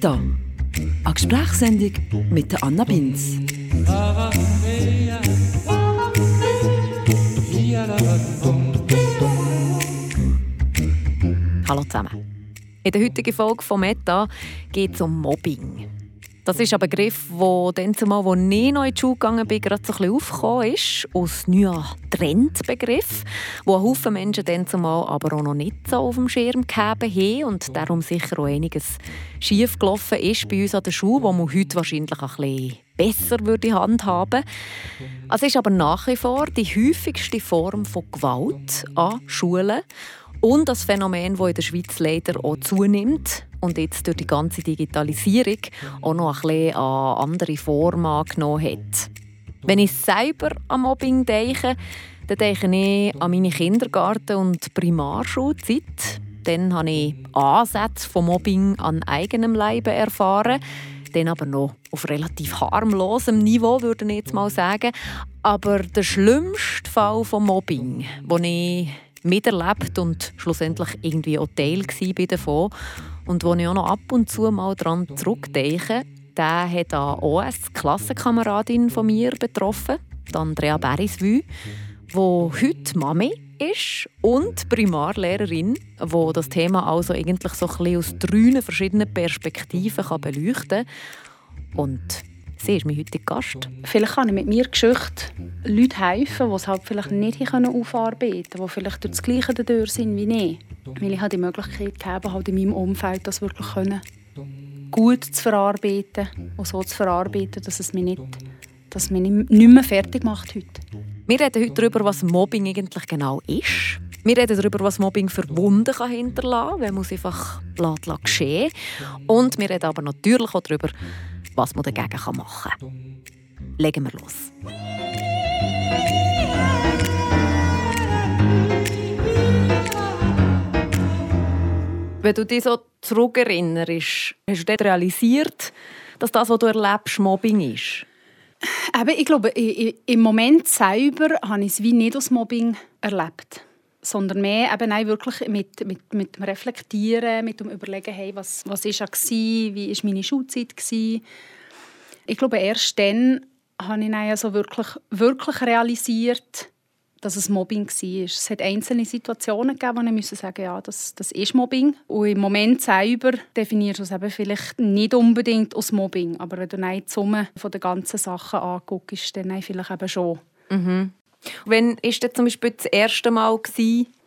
Meta, eine Gesprächssendung mit Anna Binz. Hallo zusammen. In der heutigen Folge von Meta geht es um Mobbing. Das ist ein Begriff, der dann zumal, ich noch in die Schule gegangen bin, gerade so ein aufgekommen ist. Aus neuer Trendbegriff, wo ein Haufen Menschen dann zumal aber auch noch nicht so auf dem Schirm gehabt haben und darum sicher auch einiges schief gelaufen ist bei uns an der Schule, wo man heute wahrscheinlich ein bisschen besser würde handhaben. Es ist aber nach wie vor die häufigste Form von Gewalt an Schulen und das Phänomen, das in der Schweiz leider auch zunimmt und jetzt durch die ganze Digitalisierung auch noch ein bisschen an andere Formen angenommen hat. Wenn ich selber an Mobbing denke, dann denke ich an meine Kindergarten- und Primarschulzeit. Dann habe ich Ansätze von Mobbing an eigenem Leibe erfahren. Dann aber noch auf relativ harmlosem Niveau, würde ich jetzt mal sagen. Aber der schlimmste Fall von Mobbing, den ich miterlebt und schlussendlich irgendwie auch Teil war davon und wo ich auch noch ab und zu mal daran zurückdenke, der hat eine OS-Klassenkameradin von mir betroffen, Andrea Beriswü, die heute Mami ist und Primarlehrerin, die das Thema also eigentlich so ein aus drei verschiedenen Perspektiven beleuchten kann. Und Sie ist mein heutiger Gast. Vielleicht kann ich mit mir Geschichte Leuten helfen, die es halt vielleicht nicht aufarbeiten können, die vielleicht durch das Gleiche durch sind wie ich. Weil ich die Möglichkeit habe, halt in meinem Umfeld das wirklich können, gut zu verarbeiten und so zu verarbeiten, dass es mich nicht, dass mich nicht mehr fertig macht heute. Wir reden heute darüber, was Mobbing eigentlich genau ist. Wir reden darüber, was Mobbing für Wunden hinterlassen kann, wenn man es einfach geschehen Und wir reden aber natürlich auch darüber, was man dagegen machen kann. Legen wir los. Wenn du dich so zurückerinnerst, hast du dann realisiert, dass das, was du erlebst, Mobbing ist? Eben, ich glaube, im Moment selber habe ich es wie nicht als Mobbing erlebt sondern mehr eben auch wirklich mit, mit, mit dem Reflektieren, mit dem Überlegen, hey, was, was ist war, wie war meine Schulzeit. Gewesen. Ich glaube, erst dann habe ich also wirklich, wirklich realisiert, dass es Mobbing war. Es hat einzelne Situationen gegeben, wo ich sagen ja, das, das ist Mobbing. Und im Moment selber definierst du es eben vielleicht nicht unbedingt als Mobbing, aber wenn du die Summe der ganzen Sachen anguckst, dann vielleicht eben schon. Mhm. Wann war das zum Beispiel das erste Mal,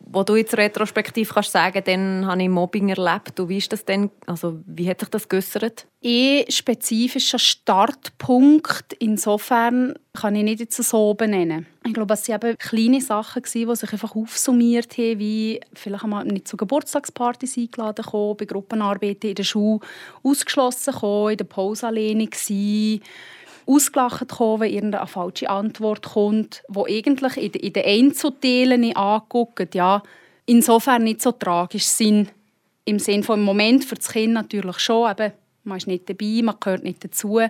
wo du jetzt retrospektiv kannst sagen, dann habe ich Mobbing erlebt. Und wie ist das denn, also wie hat sich das geäussert? Ein spezifischer Startpunkt insofern kann ich nicht jetzt so benennen. Ich glaube, es waren kleine Sachen, die sich einfach aufsummiert haben, wie vielleicht einmal nicht zu Geburtstagspartys eingeladen kommen, bei Gruppenarbeiten in der Schule ausgeschlossen kommen, in der Pause alleine sein ausgelacht kommen, wenn irgendeine falsche Antwort kommt, wo eigentlich in, in den Einzelteilen anguckt, ja, insofern nicht so tragisch sind. Im Sinne von im Moment für das Kind natürlich schon, eben, man ist nicht dabei, man gehört nicht dazu.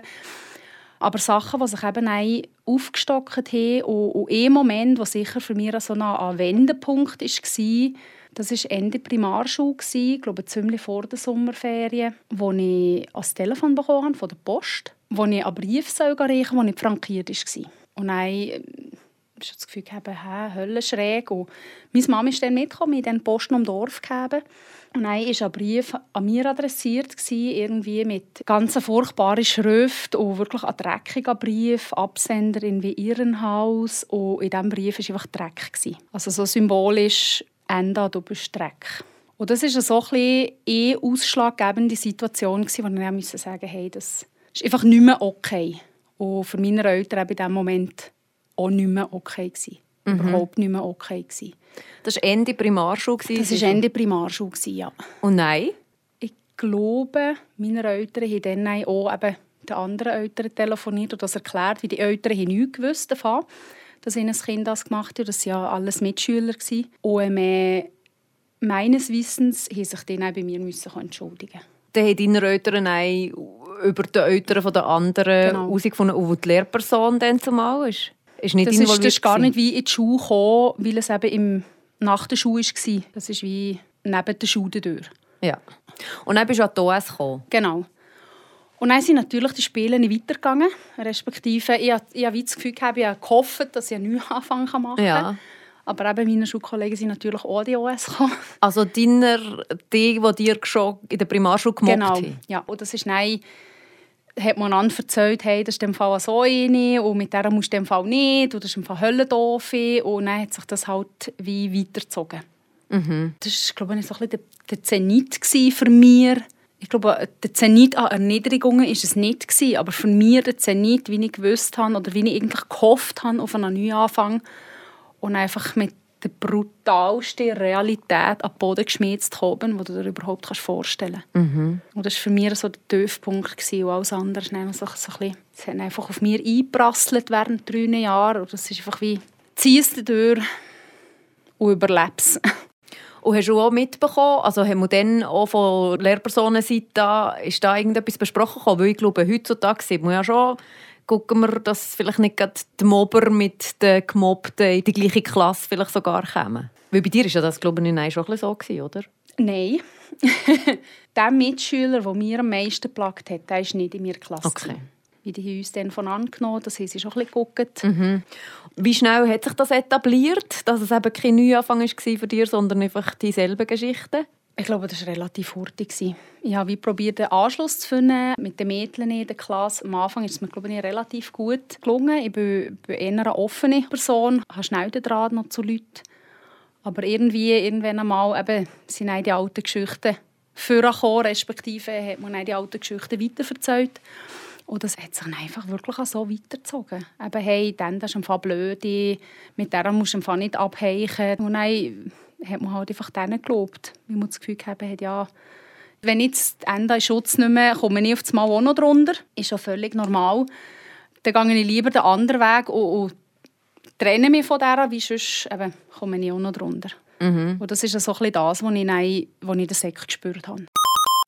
Aber Sachen, die sich eben aufgestockt haben und, und ein Moment, der sicher für mich so ein Wendepunkt war, das war Ende Primarschule, ich glaube ziemlich vor der Sommerferien, wo ich ein Telefon bekommen habe von der Post wo ich einen Brief reichen soll, der nicht frankiert war. Und dann äh, ich das Gefühl, hä, Höllenschräg. Und meine Mama ist dann mitgekommen, in den Posten am Dorf gegeben. Und dann war ein Brief an mir adressiert, irgendwie mit ganz furchtbaren Schrift und wirklich ein dreckiger Brief, Absender in wie Irrenhaus. Und in diesem Brief war einfach Dreck. Also so symbolisch, Ende, du bist Dreck. Und das war so ein bisschen eine ausschlaggebende Situation, wo ich sagen musste, hey, das ist einfach nicht mehr okay. Und für meine Eltern in diesem Moment auch nicht mehr okay. Gewesen. Mhm. Überhaupt nicht mehr okay. Gewesen. Das war Ende Primarschule? Das war Ende Primarschule, ja. Und nein? Ich glaube, meine Eltern haben dann auch eben den anderen Eltern telefoniert und das erklärt, wie die Eltern haben nichts gewusst davon, dass ihnen das Kind das gemacht hat. Das waren ja alles Mitschüler. Und äh, meines Wissens mussten sich dann bei mir entschuldigen Dann haben deine Eltern auch über die Eltern der anderen genau. herausgefunden, wo die Lehrperson dann zumal ist? Ist nicht das, ist, das ist gar nicht wie in die Schule gekommen, weil es eben im, nach der Schule war. Das ist wie neben der Schule durch. Ja. Und dann bist du an die OS gekommen. Genau. Und dann sind natürlich die Spiele nicht weitergegangen. Respektive, ich, ich habe das Gefühl, ich habe gehofft, dass ich einen Neuanfang machen kann. Ja. Aber eben meine Schulkollegen sind natürlich auch die OS gekommen. Also deiner, die, die dir schon in der Primarschule gemobbt Genau, haben? ja. Und das ist nein, hat man einander erzählt, hey, das ist im Fall so eine und mit der musst du im Fall nicht und das ist im Fall Höllendoof. Und dann hat sich das halt wie weitergezogen. Mhm. Das war, glaube ich, so ein bisschen der, Zenit für mich. Ich glaube, der Zenit an Erniedrigungen war es nicht gewesen, aber für mich der Zenit, wie ich gewusst habe oder wie ich eigentlich gehofft habe auf einen Neuanfang und einfach mit der brutalsten Realität an den Boden geschmiert zu kommen, die du dir überhaupt vorstellen kannst. Mhm. Und das war für mich so der Tiefpunkt gewesen, und alles andere ist so, so ein bisschen, es hat einfach auf mir eingeprasselt während drei Jahren und das ist einfach wie, zieh es durch und überlebst Und hast du auch mitbekommen, also haben wir dann auch von Lehrpersonenseite ist da irgendetwas besprochen gekommen? Weil ich glaube, heutzutage sieht man ja schon, gucken wir, dass vielleicht nicht gerade die Mobber mit den Gemobbten in die gleiche Klasse vielleicht sogar kommen. Weil bei dir war ja das, glaube ich, schon ein so, gewesen, oder? Nein. der Mitschüler, der mir am meisten geplagt hat, der ist nicht in meiner Klasse. Okay. Wie die haben uns dann von angenommen, das haben sie schon ein bisschen geguckt. Mhm. Wie schnell hat sich das etabliert, dass es eben kein Neuanfang war für dich, sondern einfach dieselben Geschichten? Ich glaube, das war relativ hurtig. Ich habe probiert, einen Anschluss zu finden mit den Mädchen in der Klasse. Am Anfang ist es mir glaube ich, relativ gut gelungen. Ich bin, bin eher eine offene Person, habe schnell den Draht noch zu Leuten. Aber irgendwie, irgendwann einmal, eben, sind die alten Geschichten vorgekommen, respektive hat man die alten Geschichten weiterverzählt. Und das hat sich einfach wirklich so weitergezogen. Eben, hey, dann, das ist einfach blöd, mit der musst du nicht abheichen. Und dann hat man halt einfach denen gelobt. Weil man das Gefühl gehabt hat, ja, wenn jetzt das Ende Schutz nicht mehr, komme ich auf das Mal auch noch drunter. Ist ja völlig normal. Dann gehe ich lieber den anderen Weg und, und trenne mich von der, wie sonst eben, komme ich auch noch drunter. Mhm. Und das ist so ein bisschen das, was ich, dann, was ich in der Sek gespürt habe.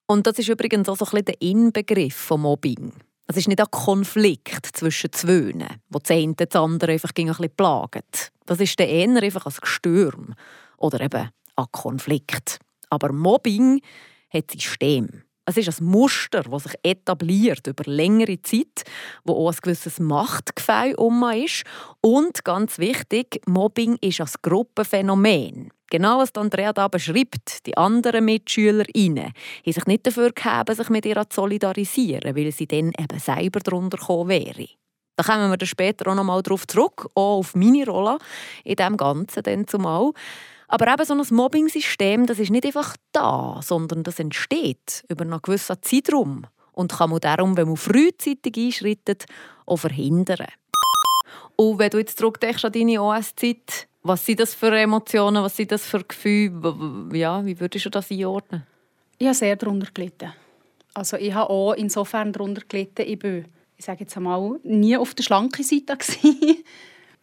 Und das ist übrigens auch so ein bisschen der Inbegriff von Mobbing. Es ist nicht ein Konflikt zwischen zwei, wo das eine das andere einfach ein bisschen plagt. Das ist der eher einfach ein Gestürm oder eben ein Konflikt. Aber Mobbing hat System. Es ist ein Muster, das sich etabliert über längere Zeit, wo auch ein gewisses Machtgefühl um ist. Und ganz wichtig, Mobbing ist ein Gruppenphänomen. Genau was Andrea da beschreibt, die anderen Mitschüler haben sich nicht dafür gehabt, sich mit ihr zu solidarisieren, weil sie dann eben selber darunter gekommen wäre. Da kommen wir später auch noch mal darauf zurück, auch auf meine Rolle in dem Ganzen dann zumal. Aber eben so ein Mobbing-System, das ist nicht einfach da, sondern das entsteht über einen gewissen Zeitraum und kann man darum, wenn man frühzeitig einschreitet, auch verhindern. Und wenn du jetzt zurückdenkst an deine OS-Zeit, was sind das für Emotionen, was sind das für Gefühle? Ja, wie würdest du das einordnen? Ich habe sehr darunter gelitten. Also ich habe auch insofern darunter gelitten, ich bin, ich sage jetzt einmal, nie auf der schlanken Seite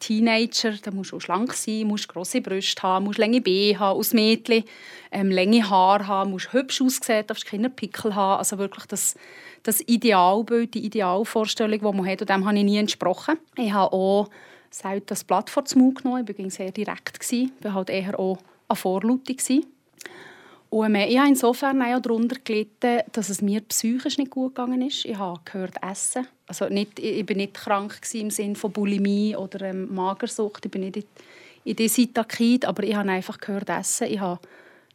Teenager, da musst du schlank sein, musst grosse Brüste haben, musst lange Beine haben, aus Mädchen, ähm, lange Haare haben, musst hübsch aussehen, darfst keine Pickel haben. Also wirklich das, das Idealbild, die Idealvorstellung, die man hat, und dem habe ich nie entsprochen. Ich habe auch selten das Blatt vor den Mund genommen, ich war sehr direkt, ich war halt eher auch eine Vorlaute. Und äh, ich habe insofern auch darunter gelitten, dass es mir psychisch nicht gut gegangen ist. Ich habe gehört essen. Also nicht, ich war nicht krank im Sinne von Bulimie oder ähm, Magersucht. Ich bin nicht in dieser Sitakid, aber ich habe einfach gehört essen. Ich habe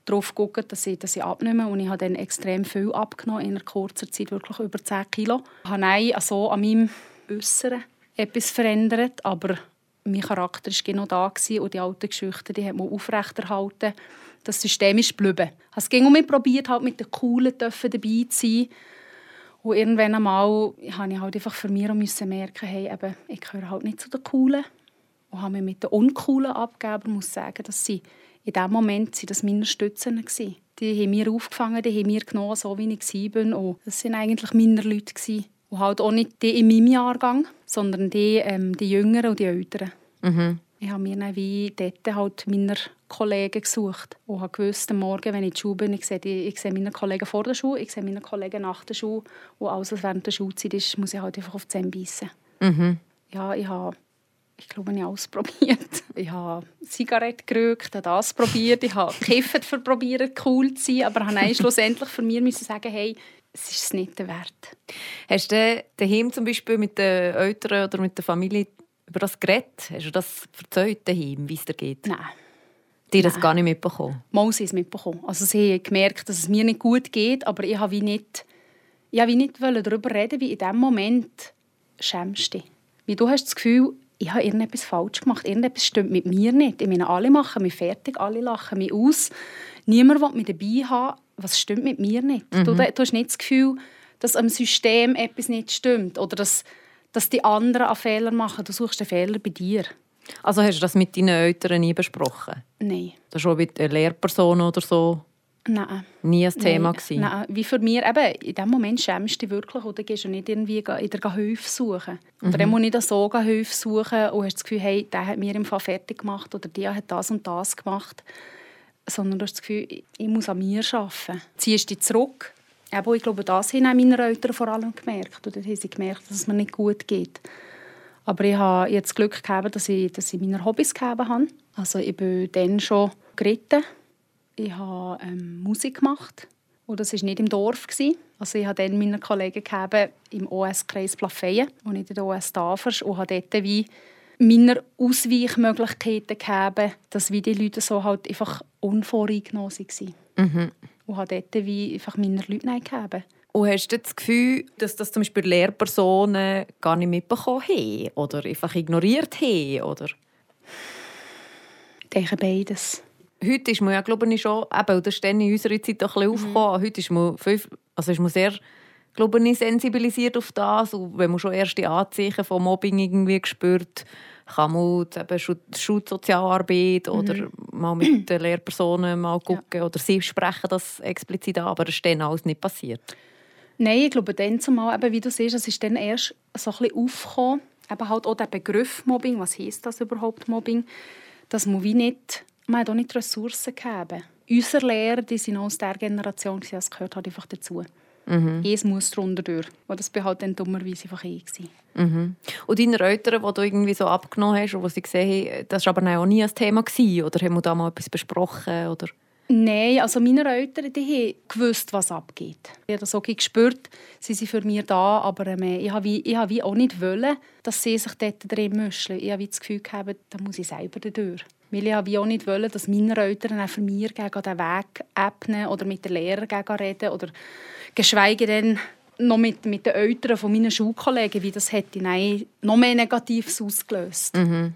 darauf geguckt, dass ich, dass ich abnehme und ich habe dann extrem viel abgenommen, in einer kurzen Zeit wirklich über 10 Kilo. Ich habe also an meinem Äußeren etwas verändert, aber mein Charakter war genau da und die alten Geschichten die hat man aufrechterhalten das System ist geblieben. Es ging um probiert, halt mit den Coolen dabei zu sein. Und irgendwann einmal habe ich halt einfach für mich müssen merken, hey, eben, ich gehöre halt nicht zu den Coolen. Und habe mich mit den Uncoolen abgegeben und muss sagen, dass sie in diesem Moment sind das meine Stützen waren. Die haben mir aufgefangen, die haben mir genommen, so wie ich war. Und das waren eigentlich meine Leute. Und halt auch nicht die in meinem Jahrgang, sondern die, ähm, die Jüngeren und die Älteren. Mhm. Ich habe mir dann wie dort halt meiner Kollegen gesucht und habe gewusst, am Morgen, wenn ich in die Schule bin, ich sehe, die, ich sehe meine Kollegen vor der Schule, ich sehe meine Kollegen nach der Schule und alles, was während der Schulzeit ist, muss ich halt einfach auf die Zähne beißen. Mhm. Ja, ich habe, ich glaube, ich habe alles probiert. Ich habe Zigarette geraucht, habe das probiert, ich habe Kiffen probiert, cool zu sein, aber habe schlussendlich für mich müssen sagen, hey, es ist es nicht wert. Hast du daheim zum Beispiel mit den Eltern oder mit der Familie über das geredet? Hast du das erzählt daheim, wie es dir geht? Nein. Die das gar nicht mitbekommen? Mal sie es mitbekommen. Also sie haben gemerkt, dass es mir nicht gut geht, aber ich habe wie nicht, ich habe wie nicht darüber reden, wie in dem Moment schämst du dich. Wie du hast das Gefühl, ich habe irgendetwas falsch gemacht, irgendetwas stimmt mit mir nicht. Ich meine, alle machen mich fertig, alle lachen mich aus. Niemand will mich dabei haben, was stimmt mit mir nicht. Mhm. Du, du hast nicht das Gefühl, dass am System etwas nicht stimmt oder dass, dass die anderen einen Fehler machen. Du suchst den Fehler bei dir. Also hast du das mit deinen Eltern nie besprochen? Nein. Das ist schon mit einer Lehrperson oder so? Nein. Nie ein Thema Nein. Nein. Wie für mich, eben, in dem Moment schämst du dich wirklich oder gehst du nicht irgendwie in der Hilfe suchen. Mhm. Oder dann muss ich so Hilfe suchen und hast das Gefühl, hey, der hat mir im Fall fertig gemacht oder der hat das und das gemacht. Sondern du hast das Gefühl, ich muss an mir arbeiten. Ziehst dich zurück. Aber ich glaube, das haben meine Eltern vor allem gemerkt. Oder haben sie gemerkt, dass es mir nicht gut geht. Aber ich habe jetzt Glück gehabt, dass ich, dass ich meine Hobbys gehabt habe. Also ich bin dann schon geritten ich habe ähm, Musik gemacht. Und das war nicht im Dorf. Gewesen. Also ich habe dann meine Kollegen gegeben, im OS-Kreis Plafeyen, ich in der OS Tafers und habe dort wie meine Ausweichmöglichkeiten gegeben, dass wie die Leute so halt einfach unvoreingenommen waren. Mhm. Und habe dort wie einfach meine Leute gegeben. Und hast du das Gefühl, dass das zum Beispiel Lehrpersonen gar nicht mitbekommen haben oder einfach ignoriert haben? Oder? Ich denke beides heute ist man ja, glaube ich, schon, eben, das ist dann in unserer Zeit auch ein bisschen mhm. aufgekommen, heute ist man, fünf, also ist man sehr glaube ich, sensibilisiert auf das. Und wenn man schon erste Anzeichen von Mobbing irgendwie spürt, kann man eben Schulsozialarbeit mhm. oder mal mit den Lehrpersonen mal gucken ja. oder sie sprechen das explizit an, aber das ist dann alles nicht passiert. Nein, ich glaube, dann zumal, eben, wie du siehst, es ist dann erst so ein bisschen aufgekommen, eben halt auch der Begriff Mobbing, was heisst das überhaupt Mobbing, dass man wie nicht man hat auch nicht Ressourcen gegeben. Unsere Lehrer, die sind aus der Generation, das gehört halt einfach dazu. Mhm. Es muss darunter durch. Und das war halt dann dummerweise einfach ich. Mhm. Und deine Eltern, die du irgendwie so abgenommen hast und die sie gesehen haben, das war aber auch nie ein Thema gewesen, oder haben wir da mal etwas besprochen? Oder? Nein, also meine Eltern die haben gewusst, was abgeht. Ich habe das auch gespürt, sie sind für mich da, aber ähm, ich habe, wie, ich habe wie auch nicht wollen, dass sie sich dort drin mischen. Ich habe das Gefühl gehabt, da muss ich selber durch. Weil ich habe auch nicht wollen, dass meine Eltern auch für mich gegen den Weg ebnen oder mit den Lehrern gegen reden oder geschweige denn noch mit, mit den Eltern von meinen Schulkollegen, wie das hätte nein, noch mehr Negatives ausgelöst. Mhm.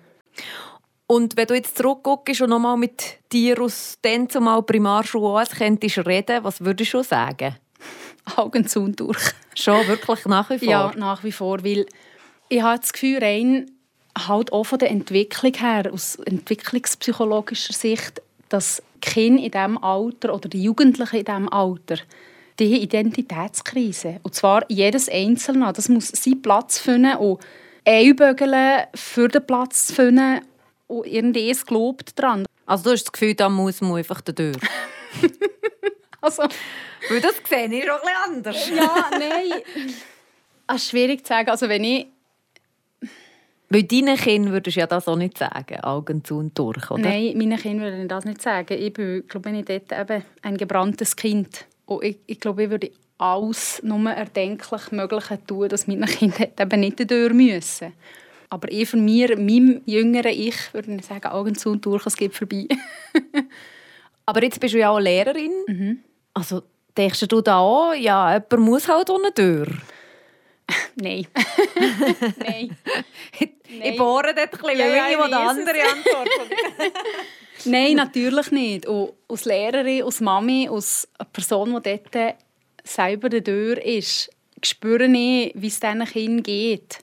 Und wenn du jetzt zurückguckst und nochmal mit dir aus dem zumal Primarschule als könntest reden, was würdest du sagen? Augen zu und durch. Schon, wirklich nach wie vor? Ja, nach wie vor, weil ich habe das Gefühl, rein halt auch von der Entwicklung her, aus entwicklungspsychologischer Sicht, dass Kinder in diesem Alter oder die Jugendlichen in diesem Alter die Identitätskrise. Und zwar jedes Einzelne. Das muss seinen Platz finden und einbügeln, für den Platz finden und irgendwie ist gelobt dran. Also du hast das Gefühl, da muss man einfach durch. also, Weil das sehe ich auch ein anders. ja, nein. Es ist schwierig zu sagen. Also wenn ich weil deinen Kindern würdest du ja das auch nicht sagen, Augen zu und durch, oder? Nein, meinen Kindern würde ich das nicht sagen. Ich bin, glaube ich, dort eben ein gebranntes Kind. Und ich, ich glaube, ich würde alles nur erdenklich Mögliche tun, dass meine Kinder eben nicht durch müssen. Aber ich von mir, meinem jüngeren Ich, würde ich sagen, Augen zu und durch, es geht vorbei. Aber jetzt bist du ja auch Lehrerin. Mhm. Also denkst du da auch, ja, jemand muss halt ohne durch? Nein. Nein. Ich bohre dort ein bisschen, ja, ja, jemand andere Antwort. Nein, natürlich nicht. Und als Lehrerin, als Mami, als Person, die dort selber der Tür ist, spüre ich, wie es diesen Kindern geht.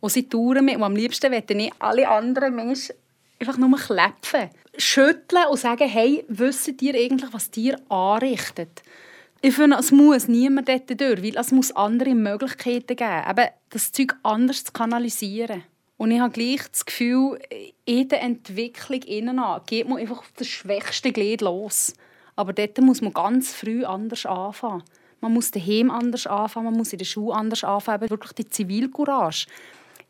Und sie touren mit. Und am liebsten möchte ich alle anderen Menschen einfach nur klepfen. Schütteln und sagen, hey, wisst ihr eigentlich, was dir anrichtet? Ich finde, es muss niemand dort durch, weil es muss andere Möglichkeiten geben, eben das Zeug anders zu kanalisieren. Und ich habe gleich das Gefühl, in der Entwicklung innen geht man einfach auf das schwächste Glied los. Aber dort muss man ganz früh anders anfangen. Man muss daheim anders anfangen, man muss in der Schule anders anfangen. Wirklich die Zivilcourage.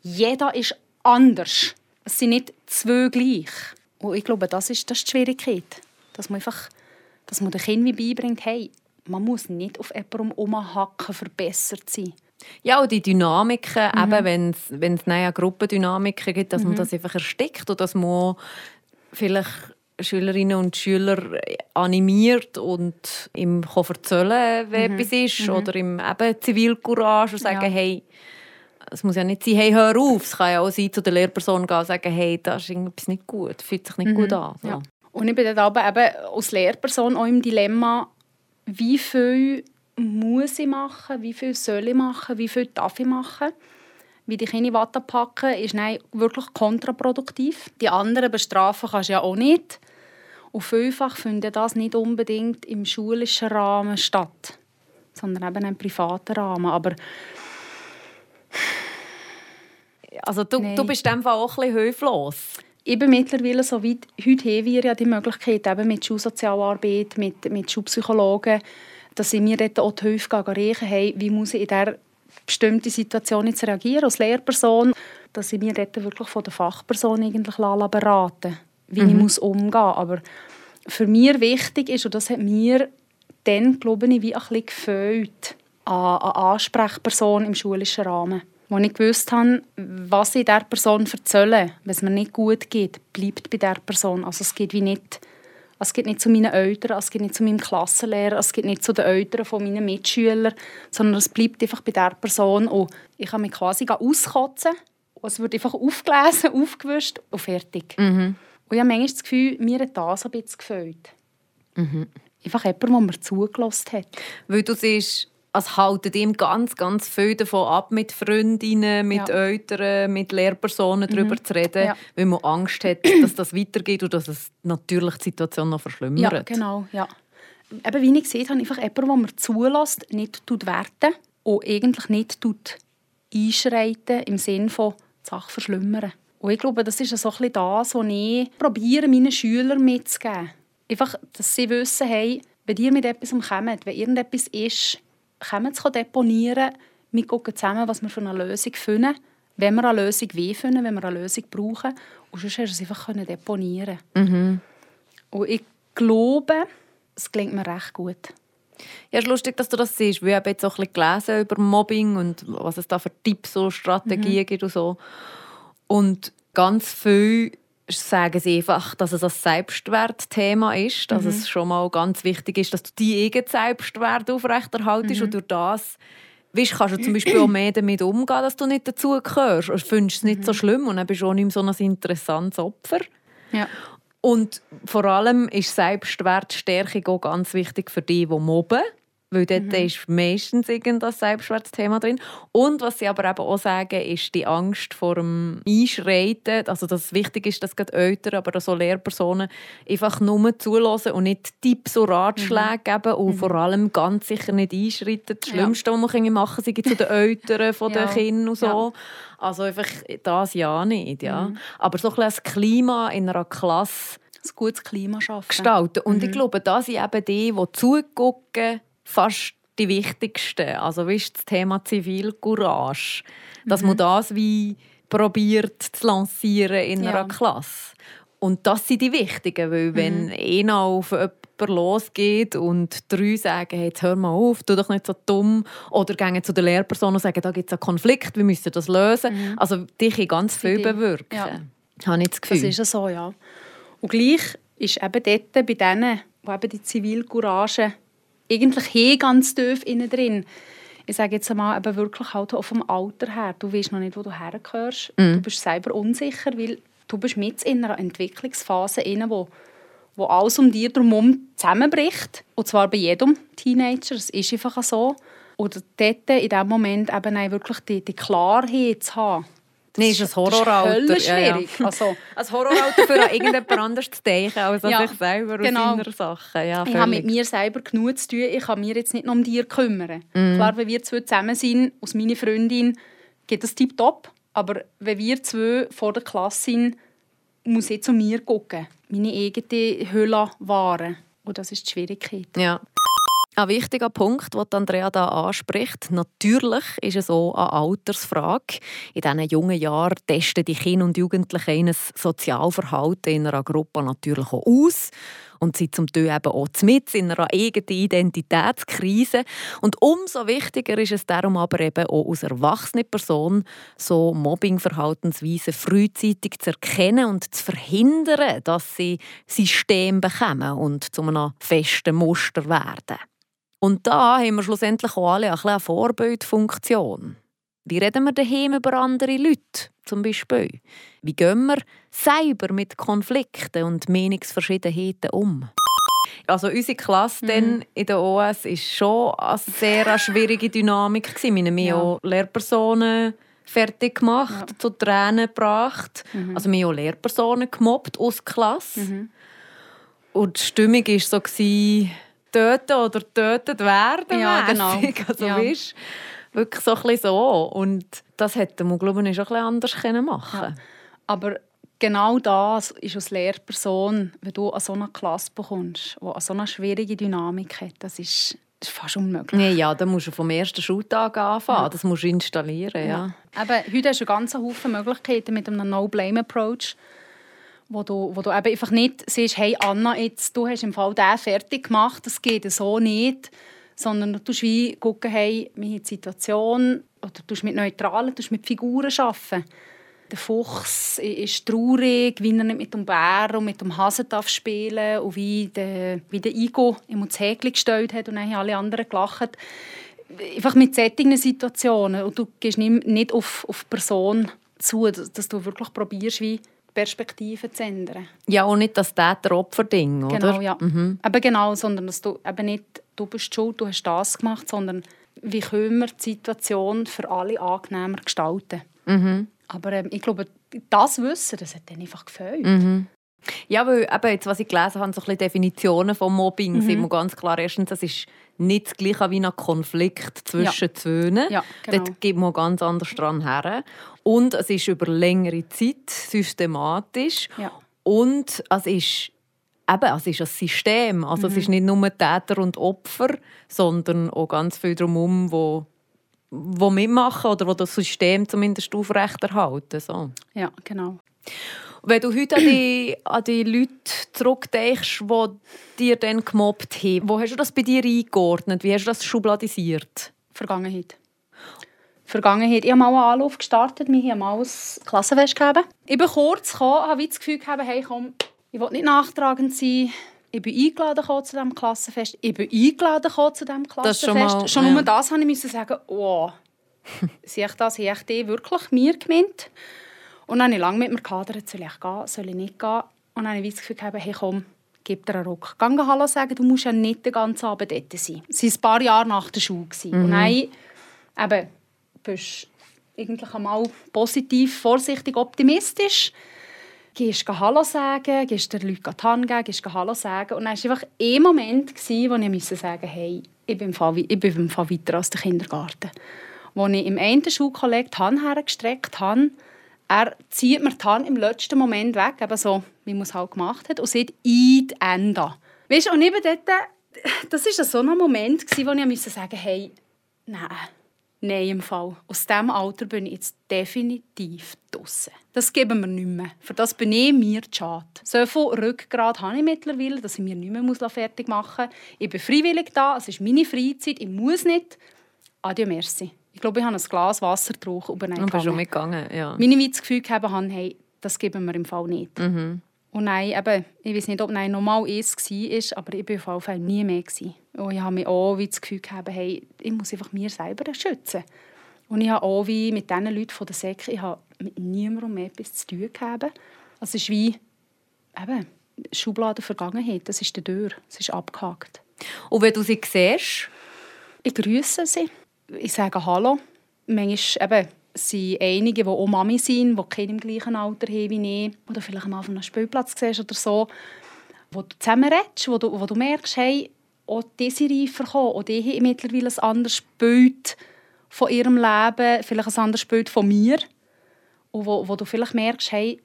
Jeder ist anders. Es sind nicht zwei gleich. Und ich glaube, das ist, das ist die Schwierigkeit. Dass man einfach, dass man den Kindern beibringt, hey, man muss nicht auf jemandem umhacken, verbessert sein. Ja, und die Dynamiken, mhm. eben, wenn es eine Gruppendynamiken gibt, dass mhm. man das einfach erstickt und dass man vielleicht Schülerinnen und Schüler animiert und ihm erzählen wenn mhm. etwas ist. Mhm. Oder ihm eben Zivilcourage und sagen, ja. hey, es muss ja nicht sein, hey, hör auf. Es kann ja auch sein, zu der Lehrperson gehen und sagen, hey, das ist irgendwas nicht gut, fühlt sich nicht mhm. gut an. So. Ja. Und ich bin dann aber eben als Lehrperson auch im Dilemma, wie viel muss ich machen, wie viel soll ich machen, wie viel darf ich machen. Wie die Kinder Watte packen, ist nein, wirklich kontraproduktiv. Die anderen bestrafen kannst du ja auch nicht. Und vielfach findet das nicht unbedingt im schulischen Rahmen statt, sondern eben im privaten Rahmen. Aber also du, du bist in auch ein bisschen hilflos. Ich bin mittlerweile so weit, heute haben wir ja die Möglichkeit, eben mit Schulsozialarbeit, mit, mit Schulpsychologen, dass sie mir dort auch die Hilfe reichen, hey, wie muss ich in dieser bestimmten Situation jetzt reagieren als Lehrperson, dass ich mir dort wirklich von der Fachperson eigentlich beraten wie mhm. ich muss umgehen muss. Aber für mich wichtig ist, und das hat mir dann, glaube ich, wie ein bisschen gefällt, an Ansprechperson im schulischen Rahmen. Wo ich gewusst habe, was ich dieser Person erzähle, wenn es mir nicht gut geht, bleibt bei dieser Person. Also es geht wie nicht, es geht nicht zu meinen Eltern, es geht nicht zu meinem Klassenlehrer, es geht nicht zu den Eltern von meinen Mitschülern, sondern es bleibt einfach bei dieser Person. Und ich kann mich quasi auskotzen. Es wird einfach aufgelesen, aufgewischt und fertig. Mhm. Und ich habe manchmal das Gefühl, mir hat das ein bisschen gefällt. Mhm. Einfach jemand, der mir zugelassen hat. Weil du siehst, es halten ihm ganz, ganz viel davon ab, mit Freundinnen, mit ja. Eltern, mit Lehrpersonen mhm. darüber zu reden, ja. weil man Angst hat, dass das weitergeht und dass es natürlich die Situation noch verschlimmert. Ja, genau. Ja. Eben, wie ich gesehen habe, einfach jemand, der mir zulässt, nicht werten und eigentlich nicht einschreiten im Sinne von die Sache verschlimmern. Und ich glaube, das ist so ein das, was ich probiere, meinen Schülern mitzugeben. Einfach, dass sie wissen, hey, wenn ihr mit etwas kommt, wenn irgendetwas ist, kommen zu deponieren. Wir schauen zusammen, was wir für eine Lösung finden. Wenn wir eine Lösung wie finden, wenn wir eine Lösung brauchen. Und sonst hast du es einfach deponieren mhm. Und ich glaube, es klingt mir recht gut. Ja, es ist lustig, dass du das siehst, weil ich habe jetzt auch ein bisschen gelesen über Mobbing und was es da für Tipps und Strategien mhm. gibt und so. Und ganz viel sagen sie einfach, dass es ein Selbstwertthema ist, dass mhm. es schon mal ganz wichtig ist, dass du deinen eigenen Selbstwert aufrechterhaltst mhm. und durch das weißt, kannst du zum Beispiel auch mehr damit umgehen, dass du nicht dazugehörst und findest es nicht mhm. so schlimm und dann bist du auch nicht mehr so ein interessantes Opfer. Ja. Und vor allem ist Selbstwertstärkung auch ganz wichtig für die, die mobben. Weil dort mhm. ist meistens irgendein Selbstwertthema drin. Und was sie aber eben auch sagen, ist die Angst vor dem Einschreiten. Also, dass es wichtig ist, dass gerade Eltern, aber auch so Lehrpersonen einfach nur zulassen und nicht Tipps und Ratschläge mhm. geben und mhm. vor allem ganz sicher nicht einschreiten. Das Schlimmste, ja. was man machen kann, zu den Eltern von ja. den Kindern und so. Ja. Also einfach das ja nicht. Ja. Mhm. Aber so ein bisschen das Klima in einer Klasse ein gutes Klima schaffen. gestalten. Und ich mhm. glaube, das sind eben die, die zugucken, fast die wichtigsten. Also wie ist das Thema Zivilcourage, dass mhm. man das wie probiert zu lancieren in ja. einer Klasse. Und das sind die wichtigen, weil mhm. wenn einer auf jemanden losgeht und drei sagen, hey, jetzt hör mal auf, tu doch nicht so dumm, oder gehen zu der Lehrperson und sagen, da gibt es einen Konflikt, wir müssen das lösen. Mhm. Also die können ganz viel bewirken. Ja. Habe ich das Gefühl. Das ist so, ja. Und gleich ist eben dort bei denen, die eben die Zivilcourage eigentlich hier ganz tief innen drin. Ich sage jetzt einmal, eben wirklich halt auch vom Alter her. Du weißt noch nicht, wo du hergehörst. Mm. Du bist selber unsicher, weil du bist mit in einer Entwicklungsphase inne, wo, wo alles um dir herum zusammenbricht. Und zwar bei jedem Teenager. Es ist einfach so. Oder dort in diesem Moment eben wirklich die, die Klarheit zu haben Nein, ist ein Horroralter. Das ist schwierig. Ja, ja. Also. Ein Horroralter für irgendjemand anderes zu denken, als ja, sich selber genau. aus seiner Sache. Ja, ich habe mit mir selber genug zu tun. Ich kann mich jetzt nicht nur um dich kümmern. Mm. Klar, wenn wir zwei zusammen sind, aus meiner Freundin, geht das tiptop. Aber wenn wir zwei vor der Klasse sind, muss ich zu mir gucken. Meine eigene Hülle wahren. Und das ist die Schwierigkeit. Ja. Ein wichtiger Punkt, den Andrea da anspricht. Natürlich ist es auch eine Altersfrage. In diesen jungen Jahren testen die Kinder und Jugendlichen ihr Sozialverhalten in einer Gruppe natürlich auch aus und sind zum Teil eben auch mit in einer eigenen Identitätskrise. Und umso wichtiger ist es darum aber eben auch als erwachsene Person so Mobbingverhaltensweisen frühzeitig zu erkennen und zu verhindern, dass sie System bekommen und zu einem festen Muster werden. Und da haben wir schlussendlich auch alle eine Vorbildfunktion. Wie reden wir daheim über andere Leute, zum Beispiel? Wie gehen wir selber mit Konflikten und Meinungsverschiedenheiten um? Also unsere Klasse mhm. in der OS war schon eine sehr schwierige Dynamik. Wir haben ja. auch Lehrpersonen fertig gemacht, ja. zu Tränen gebracht. Mhm. Also wir haben auch Lehrpersonen gemobbt aus der Klasse. Mhm. Und die Stimmung war so, töten oder tötet werden. Ja, genau. Also, ja. Weißt, wirklich so ein so. Und das hätte man, glaube ich, schon ein anders machen ja. Aber genau das ist als Lehrperson, wenn du an so eine Klasse bekommst, die so eine schwierige Dynamik hat, das ist, das ist fast unmöglich. Ja, ja, da musst du vom ersten Schultag anfangen. Ja. Das musst du installieren. Ja. ja. Eben, heute hast du ganz Haufen Möglichkeiten mit einem No-Blame-Approach wo du, wo du eben einfach nicht siehst, hey Anna, jetzt, du hast im Fall den fertig gemacht, das geht so nicht, sondern du tust wie gucken, hey, die Situation, oder du mit Neutralen, du mit Figuren arbeiten. Der Fuchs ist traurig, wie er nicht mit dem Bär und mit dem Hasen darf spielen und wie der, wie der Igo ihm ins Häkchen gestellt hat und dann haben alle anderen gelacht. Einfach mit solchen Situationen und du gehst nicht auf, auf Person zu, dass du wirklich probierst, wie Perspektive zu ändern. Ja, und nicht das Täter-Opfer-Ding, oder? Genau, ja. Mhm. Eben genau, sondern dass du eben nicht «du bist schuld, du hast das gemacht», sondern «wie können wir die Situation für alle angenehmer gestalten». Mhm. Aber ähm, ich glaube, das Wissen, das hat dann einfach gefällt. Mhm. Ja, weil eben jetzt, was ich gelesen habe, so ein Definitionen von Mobbing mhm. sind mir ganz klar. Erstens, das ist nicht das gleiche wie ein Konflikt zwischen ja. zwei. Ja, genau. Dort geht man ganz anders dran her. Und es ist über längere Zeit systematisch. Ja. Und es ist eben, es ist ein System. Also mhm. es ist nicht nur Täter und Opfer, sondern auch ganz viel drumherum, wo wo mitmachen oder wo das System zumindest aufrechterhalten. So. Ja, genau. Wenn du heute an die, an die Leute zurückdenkst, die dir dann gemobbt haben, wo hast du das bei dir eingeordnet? Wie hast du das schubladisiert? Vergangenheit. Vergangenheit. Ich habe mal einen Anlauf gestartet. Wir haben mal ein Klassenfest gegeben. Ich bin kurz gekommen, habe das Gefühl gehabt, hey, komm, ich will nicht nachtragend sein. Ich bin eingeladen zu diesem Klassenfest. Ich bin eingeladen zu diesem Klassenfest. schon, mal, schon ja. nur das musste ich sagen, oh, sehe ich das, habe ich wirklich mir gemeint? Und dann habe ich lange mit mir gehadert, soll ich gehen, soll ich nicht gehen. Und dann habe ich das Gefühl gehabt, hey komm, gib dir einen Ruck. Geh Hallo sagen, du musst ja nicht den ganzen Abend dort sein. Es war ein paar Jahre nach der Schule. Mhm. Und dann eben, bist eigentlich einmal positiv, vorsichtig, optimistisch. Gehst Hallo sagen, gehst den Leuten die Hand geben, gehst Hallo sagen. Und dann war einfach ein Moment, wo ich sagen musste, hey, ich bin, Fall, ich bin im Fall weiter als der Kindergarten. Wo ich im einen Schulkolleg die Hand hergestreckt habe, er zieht mir die Hand im letzten Moment weg, eben so, wie man es halt gemacht hat, und sieht «Eid Ende». Weißt und eben dort, das war so ein Moment, wo ich sagen musste, hey, nein, nein im Fall. Aus diesem Alter bin ich jetzt definitiv draußen. Das geben wir nicht mehr. Für das bin ich mir zu schade. So viel Rückgrat habe ich mittlerweile, dass ich mir nicht mehr fertig machen muss. Ich bin freiwillig da, es ist meine Freizeit, ich muss nicht. Adieu, merci. Ich glaube, ich habe ein Glas Wasser getrunken und bin dann schon mitgegangen, ja. Meine das Gefühl gehabt haben, hey, das geben wir im Fall nicht. Mhm. Und nein, eben, ich weiß nicht, ob nein normal es war, aber ich war auf jeden Fall nie mehr. Gewesen. Und ich habe mich auch wie das Gefühl gehabt, hey, ich muss einfach mir selber schützen. Und ich habe auch wie mit diesen Leuten von der Säcke, ich habe mit niemandem mehr etwas zu tun gehabt. Also es ist wie, eben, Schublade Vergangenheit, das ist die Tür, es ist abgehakt. Und wenn du sie siehst? Ich grüße sie ich sage Hallo. Manchmal eben, sind einige, die auch Mami sind, die Kinder im gleichen Alter haben wie ich. Oder vielleicht am Anfang einen Spielplatz siehst oder so. Wo du zusammen redest, wo du, wo du merkst, hey, auch diese reifer gekommen, auch die haben mittlerweile ein anderes Bild von ihrem Leben, vielleicht ein anderes Bild von mir. Und wo, wo du vielleicht merkst, hey,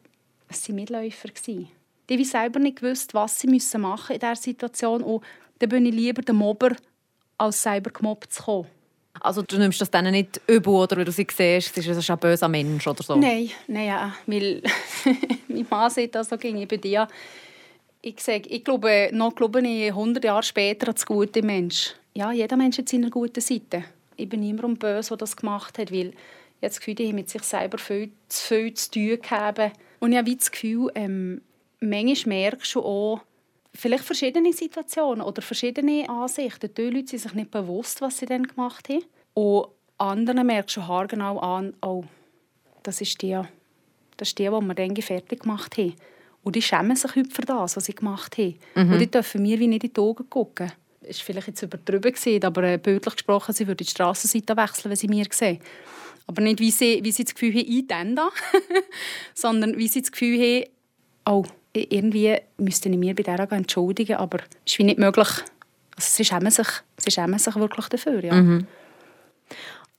es waren Mitläufer. Gewesen. Die haben selber nicht gewusst, was sie machen müssen in dieser Situation. Und dann bin ich lieber der Mobber als selber gemobbt zu kommen. Also du nimmst das denen nicht übel oder wenn du sie siehst, ist es ein böser Mensch oder so? Nein, nein, ja, weil mein Mann sieht das so bin dir, ich sage, ich glaube, noch glaube ich 100 Jahre später an das gute Mensch. Ja, jeder Mensch hat seine gute Seite. Ich bin niemandem böse, der das gemacht hat, weil ich das Gefühl, ich mit sich selber viel zu viel zu tun haben. Und ich habe das Gefühl, ähm, manchmal merkst du auch, vielleicht verschiedene Situationen oder verschiedene Ansichten. Die Leute sind sich nicht bewusst, was sie dann gemacht haben. Und andere merkst du haargenau an, oh, das ist die, das ist die, die wir dann fertig gemacht haben. Und die schämen sich heute für das, was sie gemacht haben. Mhm. Und die dürfen mir wie nicht in die Augen gucken. Das war vielleicht jetzt übertrieben, gewesen, aber äh, bildlich gesprochen, sie würden die Strassenseite wechseln, wenn sie mir sehen. Aber nicht, wie sie, wie sie das Gefühl haben, ich da, sondern wie sie das Gefühl haben, oh, irgendwie müsste ich mir bei der entschuldigen, aber es ist wie nicht möglich. Also sie, schämen sich, sie schämen sich wirklich dafür, ja. Mhm.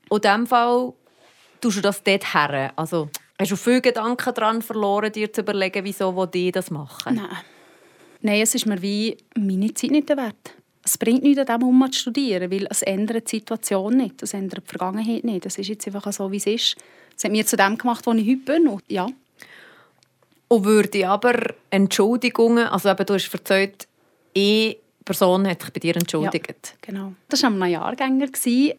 Und in diesem Fall tust du das dort her? Also, hast du viele Gedanken daran verloren, dir zu überlegen, wieso die das machen? Nein. Nein, es ist mir wie meine Zeit nicht wert. Es bringt nichts, an dem zu studieren, weil es ändert die Situation nicht, es ändert die Vergangenheit nicht. Das ist jetzt einfach so, wie es ist. Es hat mir zu dem gemacht, wo ich heute bin. Und ja, und würde aber Entschuldigungen, also eben, du hast erzählt, eine Person hat sich bei dir entschuldigt. Ja, genau. Das war ein Jahrgänger.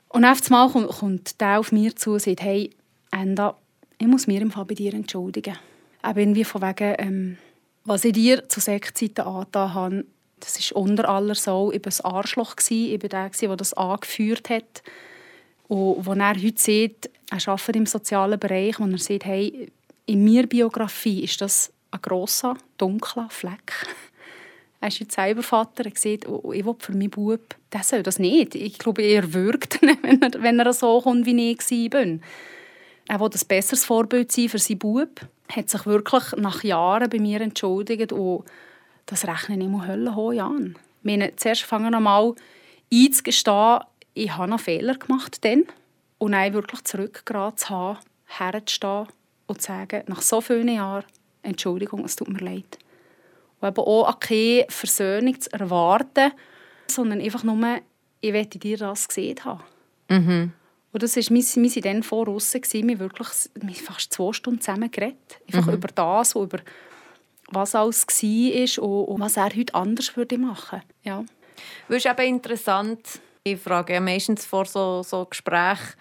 Und auf einmal kommt der auf mich zu und sagt, hey, Enda, ich muss mich im Fall bei dir entschuldigen. Eben irgendwie von wegen, ähm, was ich dir zu Sektzeiten angetan habe, das war unter aller Sau. War ein Arschloch. Ich war der, der das angeführt hat. Und wo er heute sieht, er arbeitet im sozialen Bereich, wo er sagt, hey, in meiner Biografie ist das ein grosser, dunkler Fleck. Er ist jetzt selber Vater. Er sieht, oh, ich will für meinen Bub, der soll das nicht. Ich glaube, er wirkt, wenn er, wenn er so kommt, wie ich war. Er will ein besseres Vorbild sein für seinen Bub. Er hat sich wirklich nach Jahren bei mir entschuldigt. Und das rechne ich immer höllenhoch an. Ich meine, zuerst fangen wir mal einzugestehen, ich habe noch Fehler gemacht dann. Und dann wirklich zurückgeraten zu haben, herzustehen und zu sagen, nach so vielen Jahren, Entschuldigung, es tut mir leid. Und eben auch keine Versöhnung zu erwarten, sondern einfach nur, ich möchte dir das gesehen haben. Mhm. Und das ist, wir, wir waren dann vor uns, wir haben wirklich fast zwei Stunden zusammen geredet. Einfach mhm. über das, über was alles war und, und was er heute anders würde machen würde. Ja. Das ist eben interessant, ich frage ja meistens vor so, so Gesprächen,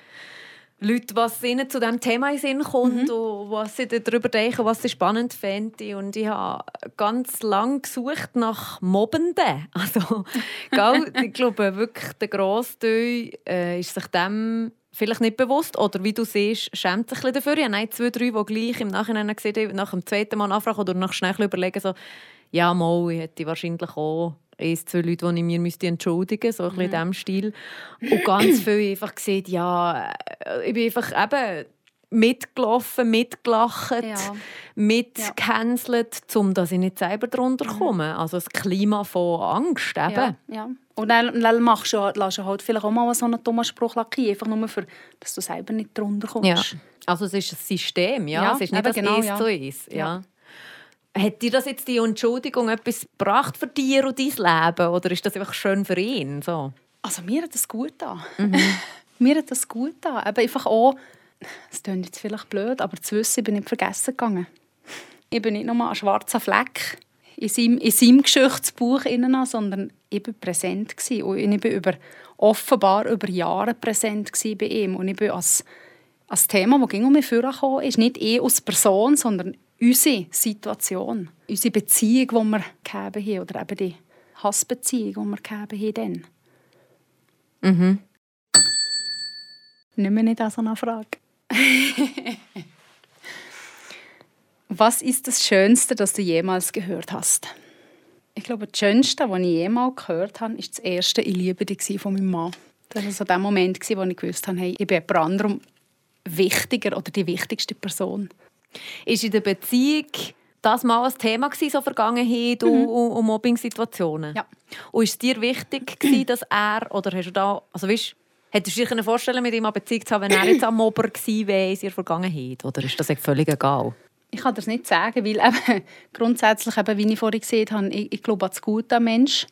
Leute, was ihnen zu diesem Thema in Sinn kommt mhm. und was sie darüber denken, was sie spannend fänden. Und ich habe ganz lange gesucht nach Mobbenden. Also, ich glaube wirklich, der Grossteil äh, ist sich dem vielleicht nicht bewusst oder wie du siehst, schämt sich ein dafür. Ich habe zwei, drei, die gleich im Nachhinein gesehen nach dem zweiten Mal nachfragen oder nach schnell überlegen, so, ja, mal, ich hätte wahrscheinlich auch eins, zwei Leute, die ich mir müsste entschuldigen müsste, so ein mhm. in diesem Stil. Und ganz viel einfach gesehen, ja, äh, ich bin einfach eben mitgelaufen, mitgelacht, ja. mitgecancelt, ja. um dass ich nicht selber darunter mhm. komme. Also das Klima von Angst eben. Ja, ja. Und dann, dann machst du, lässt du halt vielleicht auch mal so einen dummen Spruch lackieren, einfach nur, für, dass du selber nicht darunter kommst. Ja. Also es ist ein System, ja? ja es ist nicht das genau, eins zu eins. Ja. Hat dir das jetzt die Entschuldigung etwas gebracht für dir und dein Leben oder ist das einfach schön für ihn? So? Also mir hat das gut an. Mhm. mir hat das gut an. Aber einfach auch, es klingt jetzt vielleicht blöd, aber zu wissen, ich bin nicht vergessen gegangen. Ich bin nicht nur ein schwarzer Fleck in seinem, in seinem Geschichtsbuch, sondern ich war präsent. Gewesen. Und ich war über, offenbar über Jahre präsent bei ihm. Und ich bin als, als Thema, das ging um mich vorgekommen ist, nicht ich als Person, sondern unsere Situation, unsere Beziehung, die wir gegeben haben, oder eben die Hassbeziehung, die wir gegeben haben. Dann. Mhm. Nimm mir nicht an so eine Frage. Was ist das Schönste, das du jemals gehört hast? Ich glaube, das Schönste, was ich jemals gehört habe, ist das erste «Ich liebe dich» von meinem Mann. Das war so der Moment, wo ich gewusst habe, hey, ich bin jemand anderem wichtiger oder die wichtigste Person. Ist in der Beziehung das mal ein Thema gewesen, so Vergangenheit mhm. und, und Mobbing-Situationen? Ja. Und ist es dir wichtig gewesen, dass er, oder hast du da, also weißt, hättest du dir vorstellen mit ihm eine Beziehung zu haben, wenn er jetzt am Mobber gewesen wäre in seiner Vergangenheit? Oder ist das völlig egal? Ich kann das nicht sagen, weil eben, grundsätzlich, eben, wie ich vorhin gesehen habe, ich, ich glaube an das Gute am Menschen.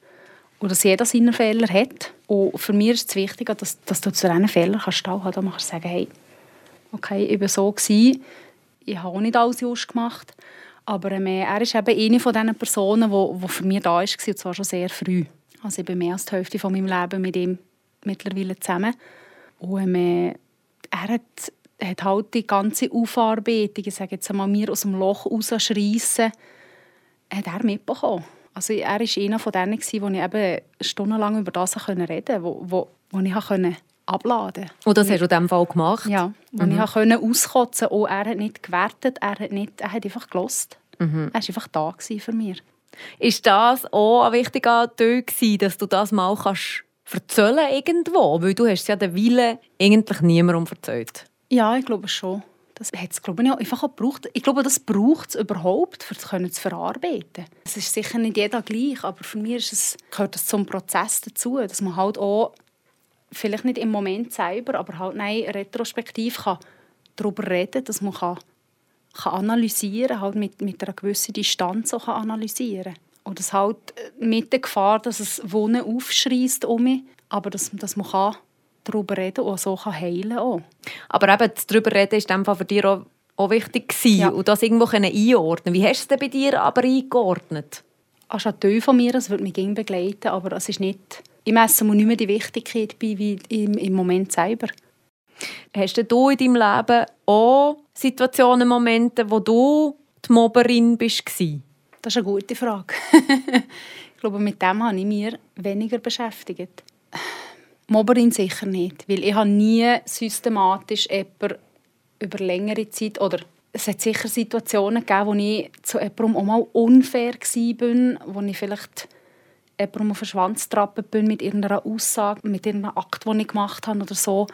und dass jeder seine Fehler hat. Und für mich ist es wichtig, dass, dass du zu diesen Fehlern kannst stehen kannst. Da kannst du sagen, hey, okay, ich war so, gewesen. Ich habe auch nicht alles just gemacht. Aber ähm, er ist eben eine von diesen Personen, die, die für mich da war, und zwar schon sehr früh. Also ich bin mehr als die Hälfte von meinem Leben mit ihm mittlerweile zusammen. Und ähm, er hat, hat halt die ganze Aufarbeitung, ich sage jetzt einmal, mir aus dem Loch rausschreissen, hat er mitbekommen. Also er war einer von denen, wo ich eben stundenlang über das reden konnte, wo, wo, wo ich konnte abladen. Und das hast du in diesem Fall gemacht? Ja, wo mhm. ich konnte auskotzen konnte. er hat nicht gewertet, er hat, nicht, er hat einfach gelost. Mhm. Er war einfach da für mich. Ist das auch ein wichtiger Teil dass du das mal kannst erzählen irgendwo? Weil du hast ja den Willen eigentlich niemandem erzählt. Ja, ich glaube schon. Das hat es, glaube ich, einfach auch gebraucht. Ich glaube, das braucht es überhaupt, um es zu verarbeiten. Es ist sicher nicht jeder gleich, aber für mich ist es, gehört das zum Prozess dazu, dass man halt auch, vielleicht nicht im Moment selber, aber halt nein, retrospektiv kann darüber reden dass man kann, kann analysieren halt mit, mit einer gewissen Distanz auch kann analysieren Und das halt mit der Gefahr, dass es Wohnen aufschreist um mich, aber dass, dass man kann darüber reden und so kann heilen kann. Aber eben, darüber reden ist in für dich auch, auch wichtig gewesen, ja. und das irgendwo einordnen Wie hast du es denn bei dir aber eingeordnet? Das ist ein Teil von mir, das wird mich begleiten, aber es ist nicht, ich messe mir nicht mehr die Wichtigkeit bei wie im, im Moment selber. Hast du in deinem Leben auch Situationen, Momente, wo du die Mobberin bist? Das ist eine gute Frage. ich glaube, mit dem habe ich mich weniger beschäftigt. Mobberin sicher nicht, weil ich habe nie systematisch jemanden über längere Zeit oder es hat sicher Situationen gegeben, wo ich zu jemandem auch mal unfair war, wo ich vielleicht jemandem auf den Schwanz getrappelt bin mit irgendeiner Aussage, mit irgendeinem Akt, den ich gemacht habe oder so.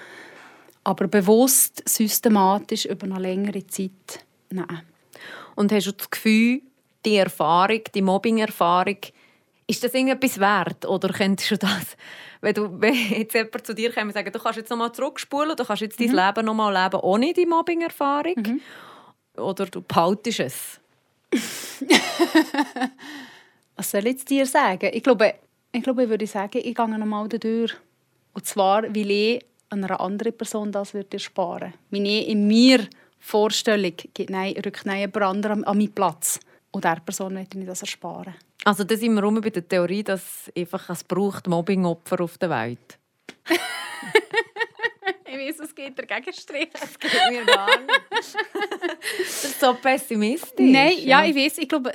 Aber bewusst, systematisch, über eine längere Zeit, nein. Und hast du das Gefühl, die Erfahrung, die Mobbing-Erfahrung, ist das irgendetwas wert? Oder könntest du das, wenn, du, wenn jetzt jemand zu dir kommt und sagt, du kannst jetzt nochmal zurückspulen, du kannst jetzt mhm. dein Leben nochmal leben ohne die Mobbing-Erfahrung? Mhm. Oder du behaltest es? Was soll ich jetzt dir sagen? Ich glaube, ich, glaube, ich würde sagen, ich gehe nochmal durch. Und zwar, weil ich einer anderen Person das würde ersparen würde. Wenn in mir Vorstellung gibt, nein, rückt nein jemand anderem an meinen Platz. Und dieser Person möchte ich das ersparen. Also da sind wir rum bei der Theorie, dass einfach es braucht Mobbingopfer auf der Welt. ich weiß, es geht der Gegenstrich. Das geht mir gar so pessimistisch. Nein, ja, ich weiß. Ich glaube,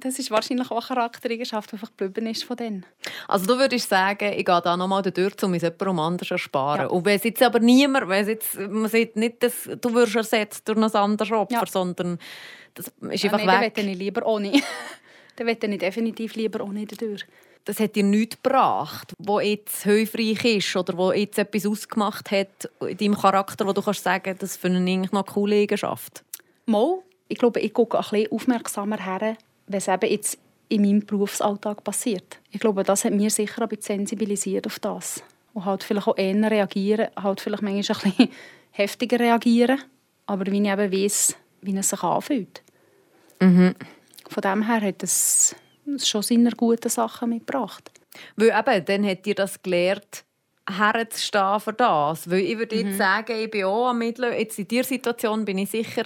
das ist wahrscheinlich auch eine Charaktereigenschaft, die einfach geblieben ist von denen. Also du würdest sagen, ich gehe da nochmal durch, um es jemandem anders zu ersparen. Ja. Und wenn es jetzt aber niemand, wenn jetzt, man sieht nicht, dass du wirst ersetzt durch ein anderes Opfer, ja. sondern das ist einfach ja, nee, weg. Dann ich lieber ohne. dann möchte ich definitiv lieber ohne durch. Das hat dir nichts gebracht, wo jetzt hilfreich ist oder wo jetzt etwas ausgemacht hat in deinem Charakter, wo du kannst sagen, das finde ich eigentlich noch eine coole Eigenschaft. Mal, ich glaube, ich gucke ein bisschen aufmerksamer her, es eben jetzt in meinem Berufsalltag passiert. Ich glaube, das hat mir sicher ein bisschen sensibilisiert auf das. Und halt vielleicht auch eher reagieren, halt vielleicht manchmal ein bisschen heftiger reagieren, aber wie ich eben weiss, wie es sich anfühlt. Mhm. Von dem her hat es schon seine guten Sachen mitgebracht. Weil eben, dann hat dir das gelehrt, herzustehen für das. Weil ich würde jetzt mhm. sagen, ich bin auch eine Mitläuferin. Jetzt in dieser Situation bin ich sicher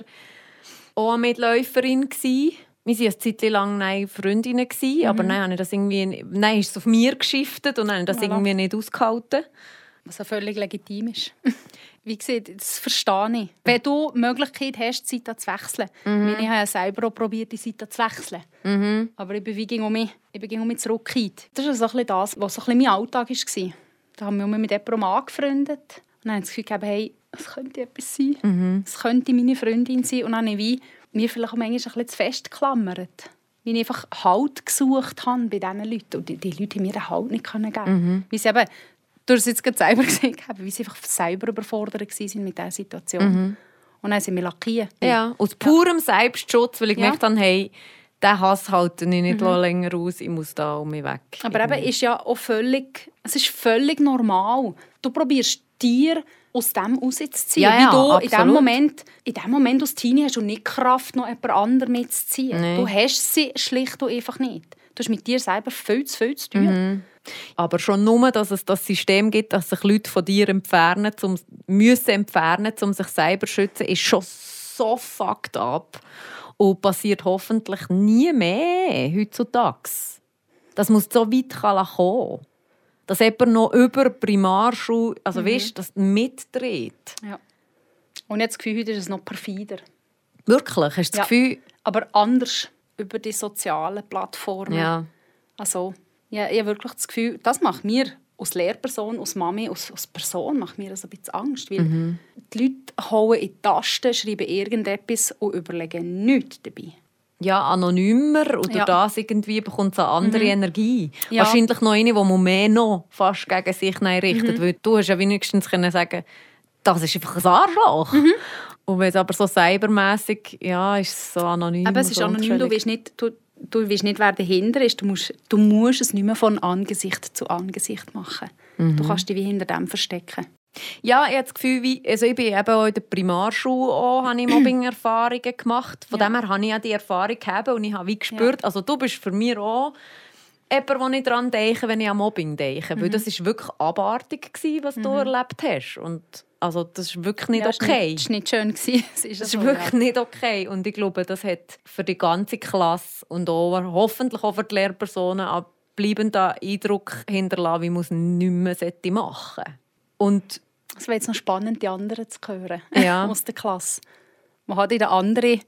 auch eine Mitläuferin gewesen. Wir waren eine Zeit lang Freundinnen, mhm. aber dann habe das irgendwie, nein, ist es auf mir geschiftet und habe das voilà. irgendwie nicht ausgehalten. Was ja völlig legitim ist. Wie gesagt, das verstehe ich. Wenn du die Möglichkeit hast, die Seite zu wechseln. Mhm. Ich habe ja selber auch probiert, die Seite zu wechseln. Mhm. Aber ich bin wie um mich, ich bin um mich zurückgekehrt. Das ist so ein das, was so ein mein Alltag war. Da haben wir mich mit jemandem angefreundet. Und dann habe ich das Gefühl, hey, es könnte etwas sein. Mhm. Es könnte meine Freundin sein. Und dann habe ich mir vielleicht auch manchmal ein bisschen zu fest geklammert. Wie ich einfach Halt gesucht habe bei diesen Leuten. Und die, die Leute haben mir den Halt nicht geben. Mhm. Weil sie eben du hast es jetzt gerade selber gesehen, wie sie einfach selber überfordert waren mit dieser Situation. Mhm. Und dann sind wir lackiert. Ja, aus purem ja. Selbstschutz, weil ich ja. gemerkt habe, hey, der Hass halte ich nicht mhm. länger aus, ich muss da um mich weg. Aber eben ist ja auch völlig, es ist völlig normal. Du probierst dir aus dem rauszuziehen. Ja, ja, du in dem, Moment, in dem Moment als Teenie hast du nicht Kraft, noch jemand anderen mitzuziehen. Nee. Du hast sie schlicht und einfach nicht. Du hast mit dir selber viel zu viel zu tun. Mhm. Aber schon nur, dass es das System gibt, dass sich Leute von dir entfernen, zum, müssen entfernen, um sich selber zu schützen, ist schon so fucked up. Und passiert hoffentlich nie mehr heutzutage. Das muss so weit kommen. Dass jemand noch über Primarschule, also mhm. weißt, das mitdreht. Ja. Und jetzt das Gefühl, heute ist es noch perfider. Wirklich? Hast du das Gefühl? Aber anders über die sozialen Plattformen. Ja. Also, ja, ich habe wirklich das Gefühl, das macht mir als Lehrperson, als Mami, als, als Person macht mir das ein bisschen Angst. Weil mhm. die Leute hauen in die Tasten, schreiben irgendetwas und überlegen nichts dabei. Ja, anonymer oder ja. das irgendwie bekommt es eine andere mhm. Energie. Ja. Wahrscheinlich noch eine, die man mehr noch fast gegen sich richtet. Mhm. Weil du hast ja wenigstens können sagen das ist einfach ein Arschloch. Mhm. Und wenn es aber so cybermäßig ja, ist es so anonym. Aber es ist anonym, du willst nicht, du, du weißt nicht, wer dahinter ist. Du musst, du musst es nicht mehr von Angesicht zu Angesicht machen. Mhm. Du kannst dich wie hinter dem verstecken. Ja, ich habe das Gefühl, wie, also ich bin eben auch in der Primarschule auch, habe ich Mobbing-Erfahrungen gemacht. Von ja. dem her habe ich ja die Erfahrung gehabt und ich habe wie gespürt, ja. also du bist für mich auch jemand, wo ich daran denke, wenn ich an Mobbing denke. Mhm. Weil das war wirklich abartig, was mhm. du erlebt hast. Und also das ist wirklich nicht ja, okay. Das war nicht schön. Das ist, das ist so, wirklich ja. nicht okay. Und ich glaube, das hat für die ganze Klasse und auch, hoffentlich auch für die Lehrpersonen einen bleibenden Eindruck hinterlassen, wie man es nicht mehr machen sollte. Und es wäre jetzt noch spannend, die anderen zu hören ja. aus der Klasse. Man hat in der anderen,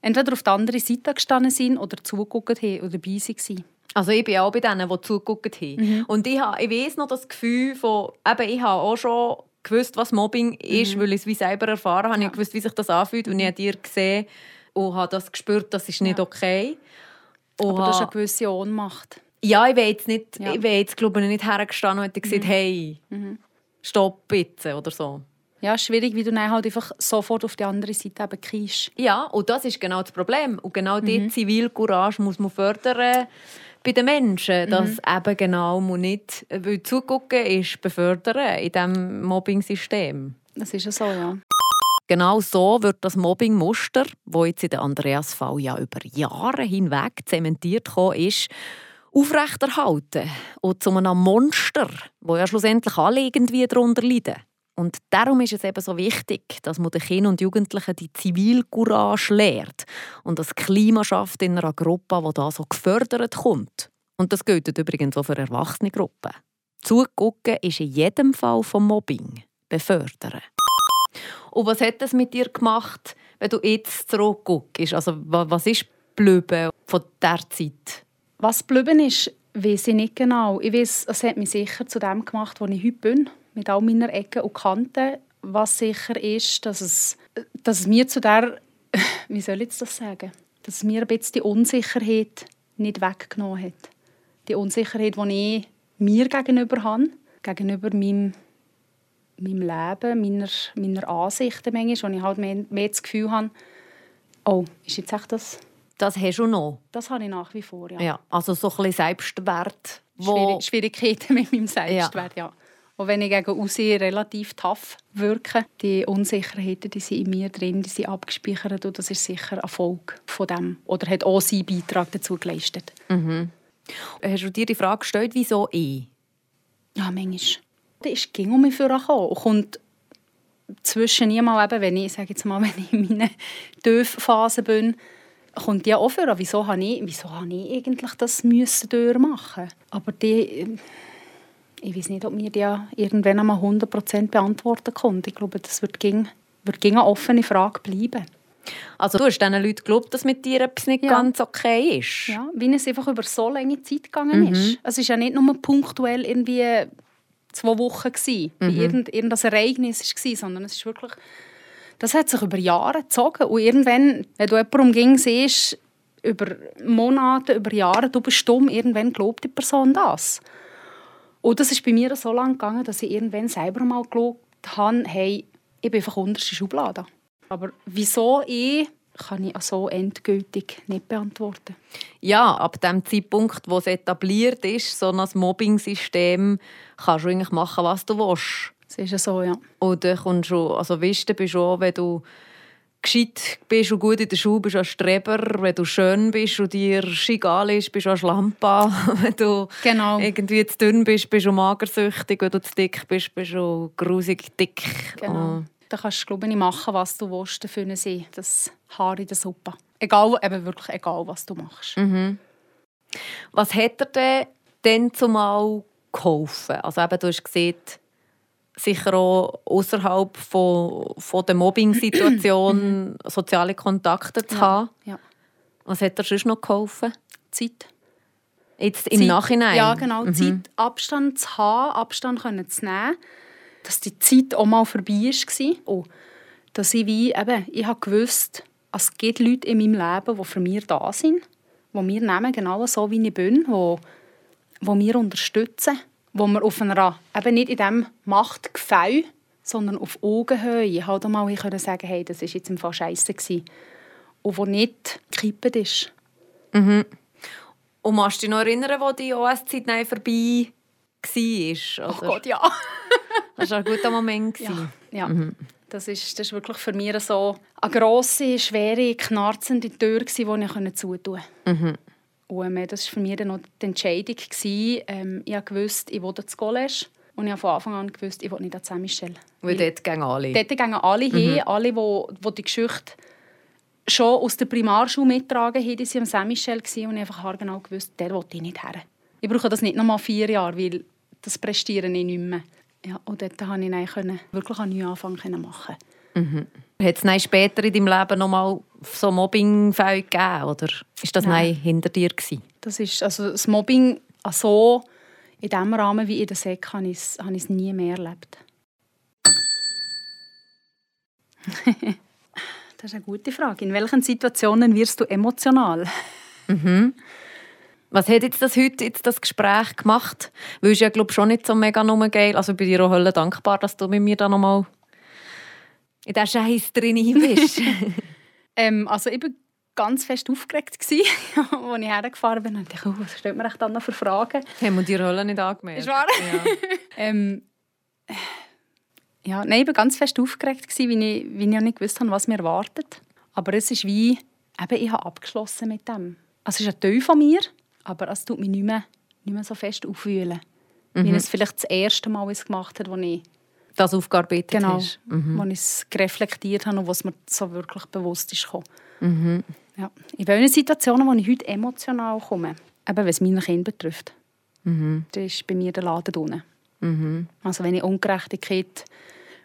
entweder auf der anderen Seite gestanden sind oder zugeguckt haben oder dabei waren. Also ich bin auch bei denen, die zugeguckt haben. Mhm. Und ich, habe, ich weiss noch das Gefühl von, eben, ich habe auch schon gewusst, was Mobbing ist, mhm. weil ich es wie selber erfahren habe. Ja. Ich gewusst, wie sich das anfühlt und ich habe dir gesehen und habe das gespürt, das ist nicht ja. okay. Und Aber das ist eine gewisse Ohnmacht. Ja, ich wäre jetzt, nicht, ja. ich wäre jetzt glaube ich, nicht hergestanden und hätte gesagt, mhm. hey, mhm. Stopp bitte oder so. Ja, schwierig, wie du dann halt einfach sofort auf die andere Seite eben kriegst. Ja, und das ist genau das Problem. Und genau mhm. diese Zivilcourage muss man fördern bei den Menschen, dass mhm. eben genau man nicht weil zugucken ist befördern in diesem Mobbing-System. Das ist ja so, ja. Genau so wird das Mobbing-Muster, das jetzt in der Andreas-Fall ja über Jahre hinweg zementiert ist, aufrechterhalten und zu einem Monster, wo ja schlussendlich alle irgendwie darunter leiden. Und darum ist es eben so wichtig, dass man den Kindern und Jugendlichen die Zivilcourage lehrt und das Klima schafft in einer Gruppe, wo da so gefördert kommt. Und das gilt übrigens auch für erwachsene Gruppen. Zugucken ist in jedem Fall vom Mobbing befördern. Und was hat das mit dir gemacht, wenn du jetzt zurückguckst? Also was ist geblieben von dieser Zeit? Was geblieben ist, weiß ich nicht genau. Ich weiß, es hat mich sicher zu dem gemacht, wo ich heute bin mit all meinen Ecken und Kanten. Was sicher ist, dass es, dass es mir zu der, wie soll ich das sagen, dass es mir ein bisschen die Unsicherheit nicht weggenommen hat. Die Unsicherheit, die ich mir gegenüber habe, gegenüber meinem, meinem Leben, meiner, meiner Ansichten manchmal, wo ich halt mehr, mehr das Gefühl habe, oh, ist jetzt echt das... Das hast du noch? Das habe ich nach wie vor, ja. ja also so ein bisschen Selbstwert. Wo... Schwierigkeiten mit meinem Selbstwert, ja. ja. Und wenn ich gegen aussehen relativ tough wirke, die Unsicherheiten die sind in mir drin, die sind abgespeichert und das ist sicher Erfolg von dem oder hat auch seinen Beitrag dazu geleistet. Mhm. Hast du dir die Frage gestellt, wieso ich? Ja, manchmal. Das ist ging um mich vorgekommen und kommt zwischen eben, wenn ich, sage jetzt mal, wenn ich in meiner Dörfphase bin, kommt ja auch vor, wieso habe ich, wieso habe ich eigentlich das müssen durchmachen? Aber die ich weiß nicht, ob mir die irgendwann einmal 100% beantworten konnte. Ich glaube, das wird, ging, wird ging eine offene Frage bleiben. Also du hast diesen Leuten geglaubt, dass mit dir etwas nicht ja. ganz okay ist? Ja, weil es einfach über so lange Zeit gegangen mhm. ist. Es war ja nicht nur punktuell irgendwie zwei Wochen, gewesen, mhm. irgend, irgendein Ereignis war, sondern es ist wirklich... Das hat sich über Jahre gezogen. Und irgendwann, wenn du jemanden umging siehst, über Monate, über Jahre, du bist stumm, irgendwann glaubt die Person das. Und das ist bei mir so lange gegangen, dass ich irgendwann selber mal geschaut habe, hey, ich bin einfach unterste Schublade. Aber wieso ich, kann ich so endgültig nicht beantworten. Ja, ab dem Zeitpunkt, wo es etabliert ist, so ein Mobbing-System, kannst du eigentlich machen, was du willst. Das ist ja so, ja. Oder kommst du, also weißt du, bist auch, wenn du gescheit bist und gut in der Schule, bist du ein Streber. Wenn du schön bist und dir egal ist, bist du ein Schlampa. Wenn du Genau. irgendwie zu dünn bist, bist du magersüchtig. Wenn du zu dick bist, bist du grusig dick. Genau. Oh. Da kannst du glaube ich, machen, was du willst, dafür sein. Das Haar in der Suppe. Egal, eben wirklich egal, was du machst. Was hat er denn dann zumal geholfen? Also eben, du hast gesehen, sicher auch außerhalb von, von der Mobbing-Situation soziale Kontakte zu haben. Ja. Was hat er sonst noch geholfen? Zeit. Jetzt im Zeit- Nachhinein? Ja, genau. Zeit, Abstand zu haben, Abstand können zu nehmen. Dass die Zeit auch mal vorbei war. Oh, dass ich wie, eben, ich habe gewusst, es gibt Leute in meinem Leben, die für mich da sind, die mir nehmen, genau so wie ich bin, die, die mir unterstützen, wo wir auf einer, eben nicht in diesem Machtgefälle, sondern auf Augenhöhe halt mal können sagen hey, das war jetzt im Fall scheisse gewesen. Und wo nicht gekippt ist. Und kannst du dich noch erinnern, wo die OS-Zeit vorbei war? Oh Gott, ja. Das war ein guter Moment. Ja, ja. Das, ist, das ist wirklich für mich so eine grosse, schwere, knarzende Tür, die ich zutun konnte. Und ähm, das war für mich dann noch die Entscheidung. gewesen. Ähm, ich wusste, ich will ins College. Und ich habe von Anfang an gewusst, ich will nicht an Saint-Michel. Weil dort gehen alle. Dort gehen alle hin, alle, die, die die Geschichte schon aus der Primarschule mittragen, haben, die waren am Saint-Michel gewesen und ich einfach haargenau gewusst, der will ich nicht her. Ich brauche das nicht noch mal vier Jahre, weil das prestiere ich nicht mehr. Ja, und dort konnte ich dann wirklich einen neuen Anfang machen. Hat es später in deinem Leben noch mal so Mobbingfälle gegeben? Oder ist das Nein. Nein. hinter dir? Gewesen? Das ist, also das Mobbing so in dem Rahmen wie in der Sek habe ich es habe ich es nie mehr erlebt. das ist eine gute Frage. In welchen Situationen wirst du emotional? Was hat jetzt das heute jetzt das Gespräch gemacht? Weil es ja glaube schon nicht so mega geil. Also ich bin dir auch hölle dankbar, dass du mit mir da noch mal in diesen Scheiß drin bist. Ähm, also ich war ganz fest aufgeregt, als ich hergefahren bin. Und dachte, oh, was stellt echt dann noch für Fragen? Haben wir dir Hölle nicht angemeldet? Ist wahr? Ja. Ähm, ja, nein, ich war ganz fest aufgeregt, weil ich, weil ich nicht gewusst habe, was mir erwartet. Aber es ist wie, eben, ich habe abgeschlossen mit dem. Also es ist ein Teil von mir, aber es tut mich nicht mehr, nicht mehr so fest aufwühlen. Wie ich es vielleicht das erste Mal gemacht habe, als ich, Das aufgearbeitet genau, hast. wo ich es reflektiert habe und was mir so wirklich bewusst ist. gekommen. Ja. In welchen Situationen, wo ich heute emotional komme, eben wenn es meine Kinder betrifft, das ist bei mir der Laden unten. Also wenn ich Ungerechtigkeit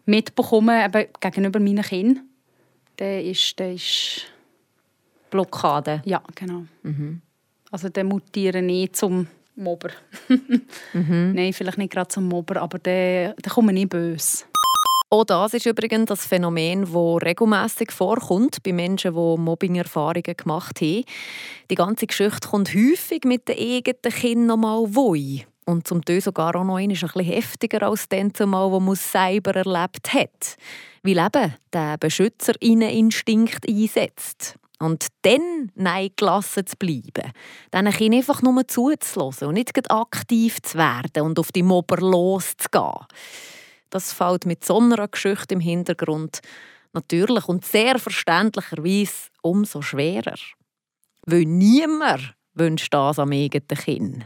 mitbekomme eben gegenüber meinen Kindern, dann ist, dann ist Blockade. ja, genau. Also dann mutiere ich nicht zum Mobber. Nein, vielleicht nicht gerade zum Mobber, aber dann, dann komme ich böse. Auch das ist übrigens das Phänomen, das regelmäßig vorkommt bei Menschen, die Mobbing-Erfahrungen gemacht haben. Die ganze Geschichte kommt häufig mit den eigenen Kindern noch mal woi. Und zum Teil sogar auch noch ein bisschen heftiger als dann zumal, wo man es selber erlebt hat. Weil eben der Beschützerinneninstinkt einsetzt. Und dann nein gelassen zu bleiben. Diesen Kindern einfach nur zuzulassen und nicht aktiv zu werden und auf die Mobber loszugehen. Das fällt mit so einer Geschichte im Hintergrund natürlich und sehr verständlicherweise umso schwerer. Weil niemand wünscht das am eigenen Kind.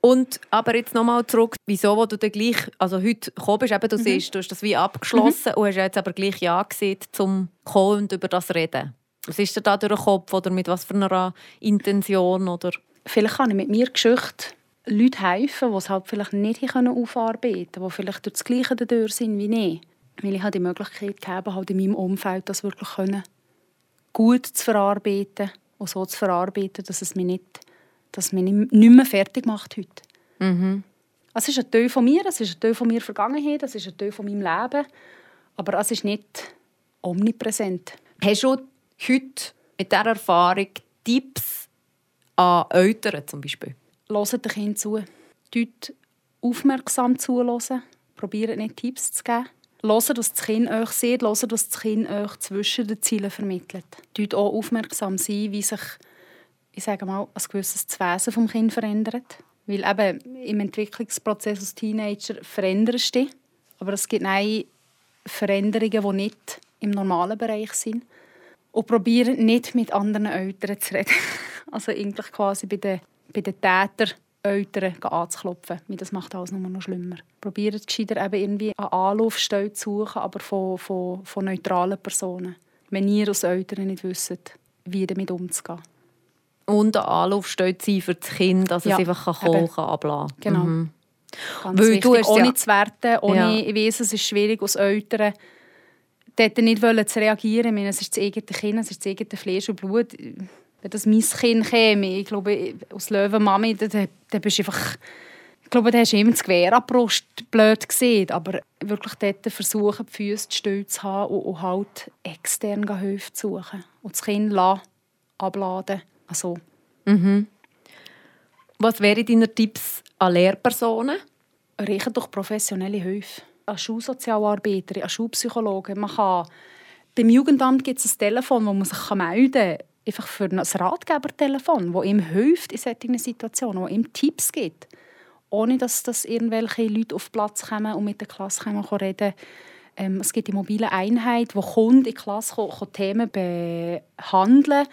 Und aber jetzt nochmal zurück, wieso wo du dann gleich, also heute gekommen bist, eben, du siehst, du hast das wie abgeschlossen und hast jetzt aber gleich Ja gesagt, zum kommen und über das reden. Was ist dir da durch den Kopf oder mit was für einer Intention? Oder? Vielleicht kann ich mit mir Geschichte Leuten helfen, die es halt vielleicht nicht aufarbeiten können, die vielleicht durch das Gleiche durch sind wie ich. Weil ich habe die Möglichkeit gegeben, halt in meinem Umfeld das wirklich können, gut zu verarbeiten und so zu verarbeiten, dass es mich nicht, dass es mich nicht mehr fertig macht heute. Es ist ein Teil von mir, es ist ein Teil von mir Vergangenheit, es ist ein Teil von meinem Leben, aber es ist nicht omnipräsent. Hast du heute mit dieser Erfahrung Tipps an Eltern zum Beispiel? Hört den Kindern zu. Dort aufmerksam zuhören. Probiert nicht Tipps zu geben. Hört, was das Kind euch sieht. Hört, was das Kind euch zwischen den Zielen vermittelt. Dort auch aufmerksam sein, wie sich ich sage mal, ein gewisses Wesen vom Kind verändert. Weil eben im Entwicklungsprozess als Teenager veränderst du dich. Aber es gibt nein Veränderungen, die nicht im normalen Bereich sind. Und probieren nicht mit anderen Eltern zu reden. Also eigentlich quasi bei den, bei den Tätern Eltern anzuklopfen. Das macht alles nur noch schlimmer. Probieren gescheiter eben irgendwie eine Anlaufstelle zu suchen, aber von, von, von neutralen Personen. Wenn ihr als Eltern nicht wisst, wie damit umzugehen. Und eine Anlaufstelle sein für das Kind, dass ja, es einfach kann, ablassen Genau. Mhm. Ganz Weil wichtig. Du hast ohne ja. zu werten, ohne, ja. ich weiss, es ist schwierig als Eltern, dort nicht zu reagieren. Ich meine, es ist das eigene Kind, es ist das eigene Fleisch und Blut. Wenn das mein Kind käme, ich glaube, aus Löwenmami, dann, dann bist du einfach... Ich glaube, da hast du immer das Gewehr an die Brust blöd gesehen. Aber wirklich dort versuchen, die Füße still zu haben und, und halt extern Hilfe zu suchen. Und das Kind lassen, abladen. Also. Mhm. Was wären deine Tipps an Lehrpersonen? Reichen durch professionelle Hilfe. An Schulsozialarbeiter, an Schulpsychologen. Man kann, beim Jugendamt gibt es ein Telefon, wo man sich melden kann. Einfach für ein Ratgebertelefon, das ihm hilft in solchen Situationen, das ihm Tipps gibt. Ohne dass, dass irgendwelche Leute auf den Platz kommen und mit der Klasse kommen, reden ähm, Es gibt die mobile Einheit, wo Kunden in die Klasse kommen, Themen behandeln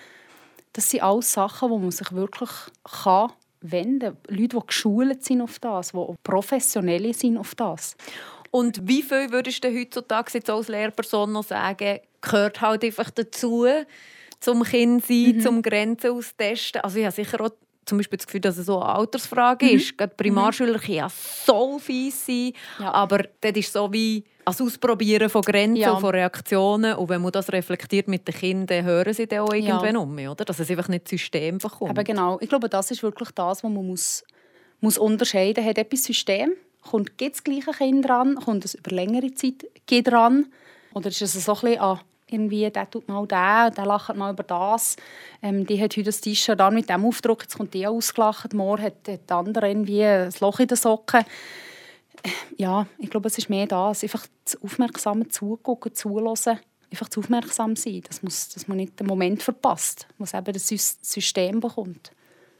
Das sind alles Sachen, wo man sich wirklich kann wenden kann. Leute, die geschult sind auf das, die professionell sind auf das. Und wie viel würdest du heutzutage jetzt als Lehrperson noch sagen, gehört halt einfach dazu, zum Kind sein, mhm. zum Grenzen austesten? Also ich habe sicher auch zum Beispiel das Gefühl, dass es so eine Altersfrage mhm. ist. Gerade Primarschüler mhm. können ja so fies sein, ja. aber das ist so wie das Ausprobieren von Grenzen ja. und von Reaktionen. Und wenn man das reflektiert mit den Kindern, hören sie dann auch irgendwann ja. um, oder? Dass es einfach nicht das System bekommt. Eben genau. Ich glaube, das ist wirklich das, was man muss, muss unterscheiden muss. Hat etwas System? Kommt das gleiche Kind dran? Kommt es über längere Zeit dran? Oder ist es so ein bisschen, ah, irgendwie, der tut mal den, der lacht mal über das. Ähm, die hat heute das T-Shirt dann mit dem Aufdruck, jetzt kommt die ausgelacht, morgen hat, hat die andere irgendwie ein Loch in den Socken. Ja, ich glaube, es ist mehr das, einfach das aufmerksame Zugucken, Zuhören, einfach zu aufmerksam sein, dass man, dass man nicht den Moment verpasst, was eben das System bekommt.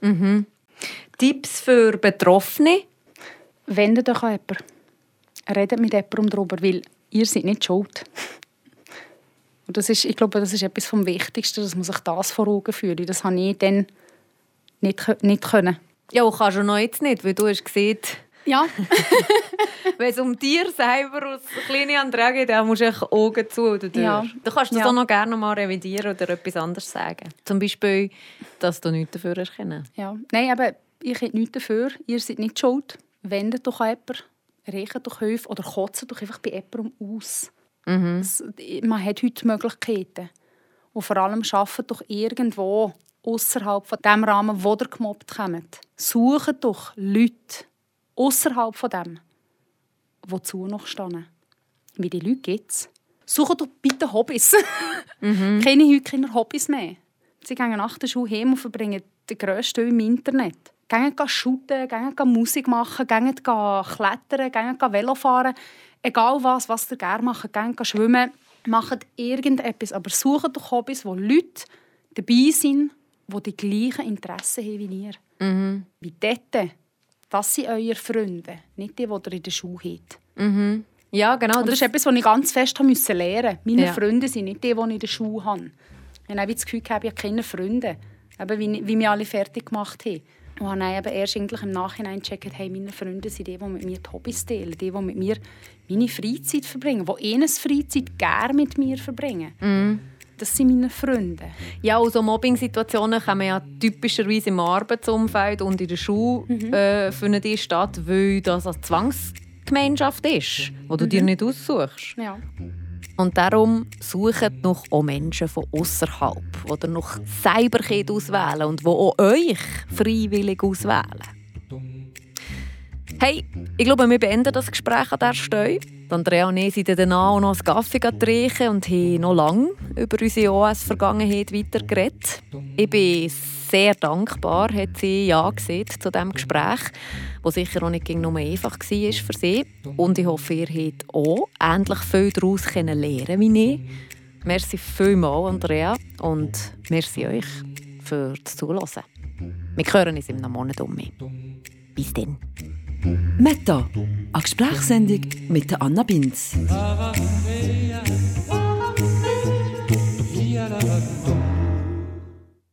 Mhm. Tipps für Betroffene? Wendet euch an jemanden. Redet mit jemandem darüber, weil ihr seid nicht schuld. Und das ist, ich glaube, das ist etwas vom Wichtigsten, dass man sich das vor Augen führt. Das habe ich dann nicht, nicht können. Ja, auch kannst du noch jetzt nicht, weil du hast gesehen, ja. Wenn es um dir selber als kleine Andrea geht, dann musst du echt Augen zu oder durch. Ja. Du kannst das ja. auch noch gerne mal revidieren oder etwas anderes sagen. Zum Beispiel, dass du nichts dafür erkennen. Ja. Nein, aber ich habe nichts dafür. Ihr seid nicht schuld. Wendet doch an jemanden, riecht doch Hilfe oder kotzt doch einfach bei jemandem aus. Mhm. Es, man hat heute Möglichkeiten. Und vor allem arbeitet doch irgendwo außerhalb von dem Rahmen, wo ihr gemobbt kommt. Sucht doch Leute außerhalb von dem, die zu noch stehen. Wie die Leute gibt es. Sucht doch bitte Hobbys. mhm. Keine heute keine Hobbys mehr. Sie gehen nach der Schule heim und verbringen den grössten im Internet. Gehen shooten, gehen Musik machen, gehen klettern, gehen Velofahren egal was, was ihr gerne macht, gerne schwimmen, macht irgendetwas, aber sucht doch Hobbys, wo Leute dabei sind, die die gleichen Interessen haben wie ihr. Mhm. Wie dort. Das sind eure Freunde, nicht die, die ihr in der Schule habt. Mhm. Ja, genau. Und das, ist etwas, was ich ganz fest musste lernen Meine ja. Freunde sind nicht die, die ich in der Schule habe. Ich habe das Gefühl, ich habe keine Freunde, eben wie, wie wir alle fertig gemacht haben. Und habe dann eben erst im Nachhinein gecheckt, hey, meine Freunde sind die, die mit mir die Hobbys teilen, die, die mit mir meine Freizeit verbringen, die ihre Freizeit gerne mit mir verbringen. Mm. Das sind meine Freunde. Ja, und so Mobbing-Situationen kommen ja typischerweise im Arbeitsumfeld und in der Schule mhm. äh, finden die statt, weil das eine Zwangsgemeinschaft ist, die du mhm. dir nicht aussuchst. Ja. Und darum sucht noch auch Menschen von außerhalb, die noch selber auswählen und die auch euch freiwillig auswählen. Hey, ich glaube, wir beenden das Gespräch an dieser Stelle. Andrea und ich sind danach auch noch einen Kaffee trinken und haben noch lange über unsere OS-Vergangenheit weitergeredet. Ich bin sehr dankbar, hat sie Ja gesagt zu diesem Gespräch, das sicher auch nicht nur einfach war für sie. Und ich hoffe, ihr habt auch ähnlich viel daraus lernen wie ich. Merci vielmals, Andrea, und merci euch für das Zuhören. Wir hören uns in einem Monat um. Bis dann. Meta, eine Gesprächssendung mit Anna Binz.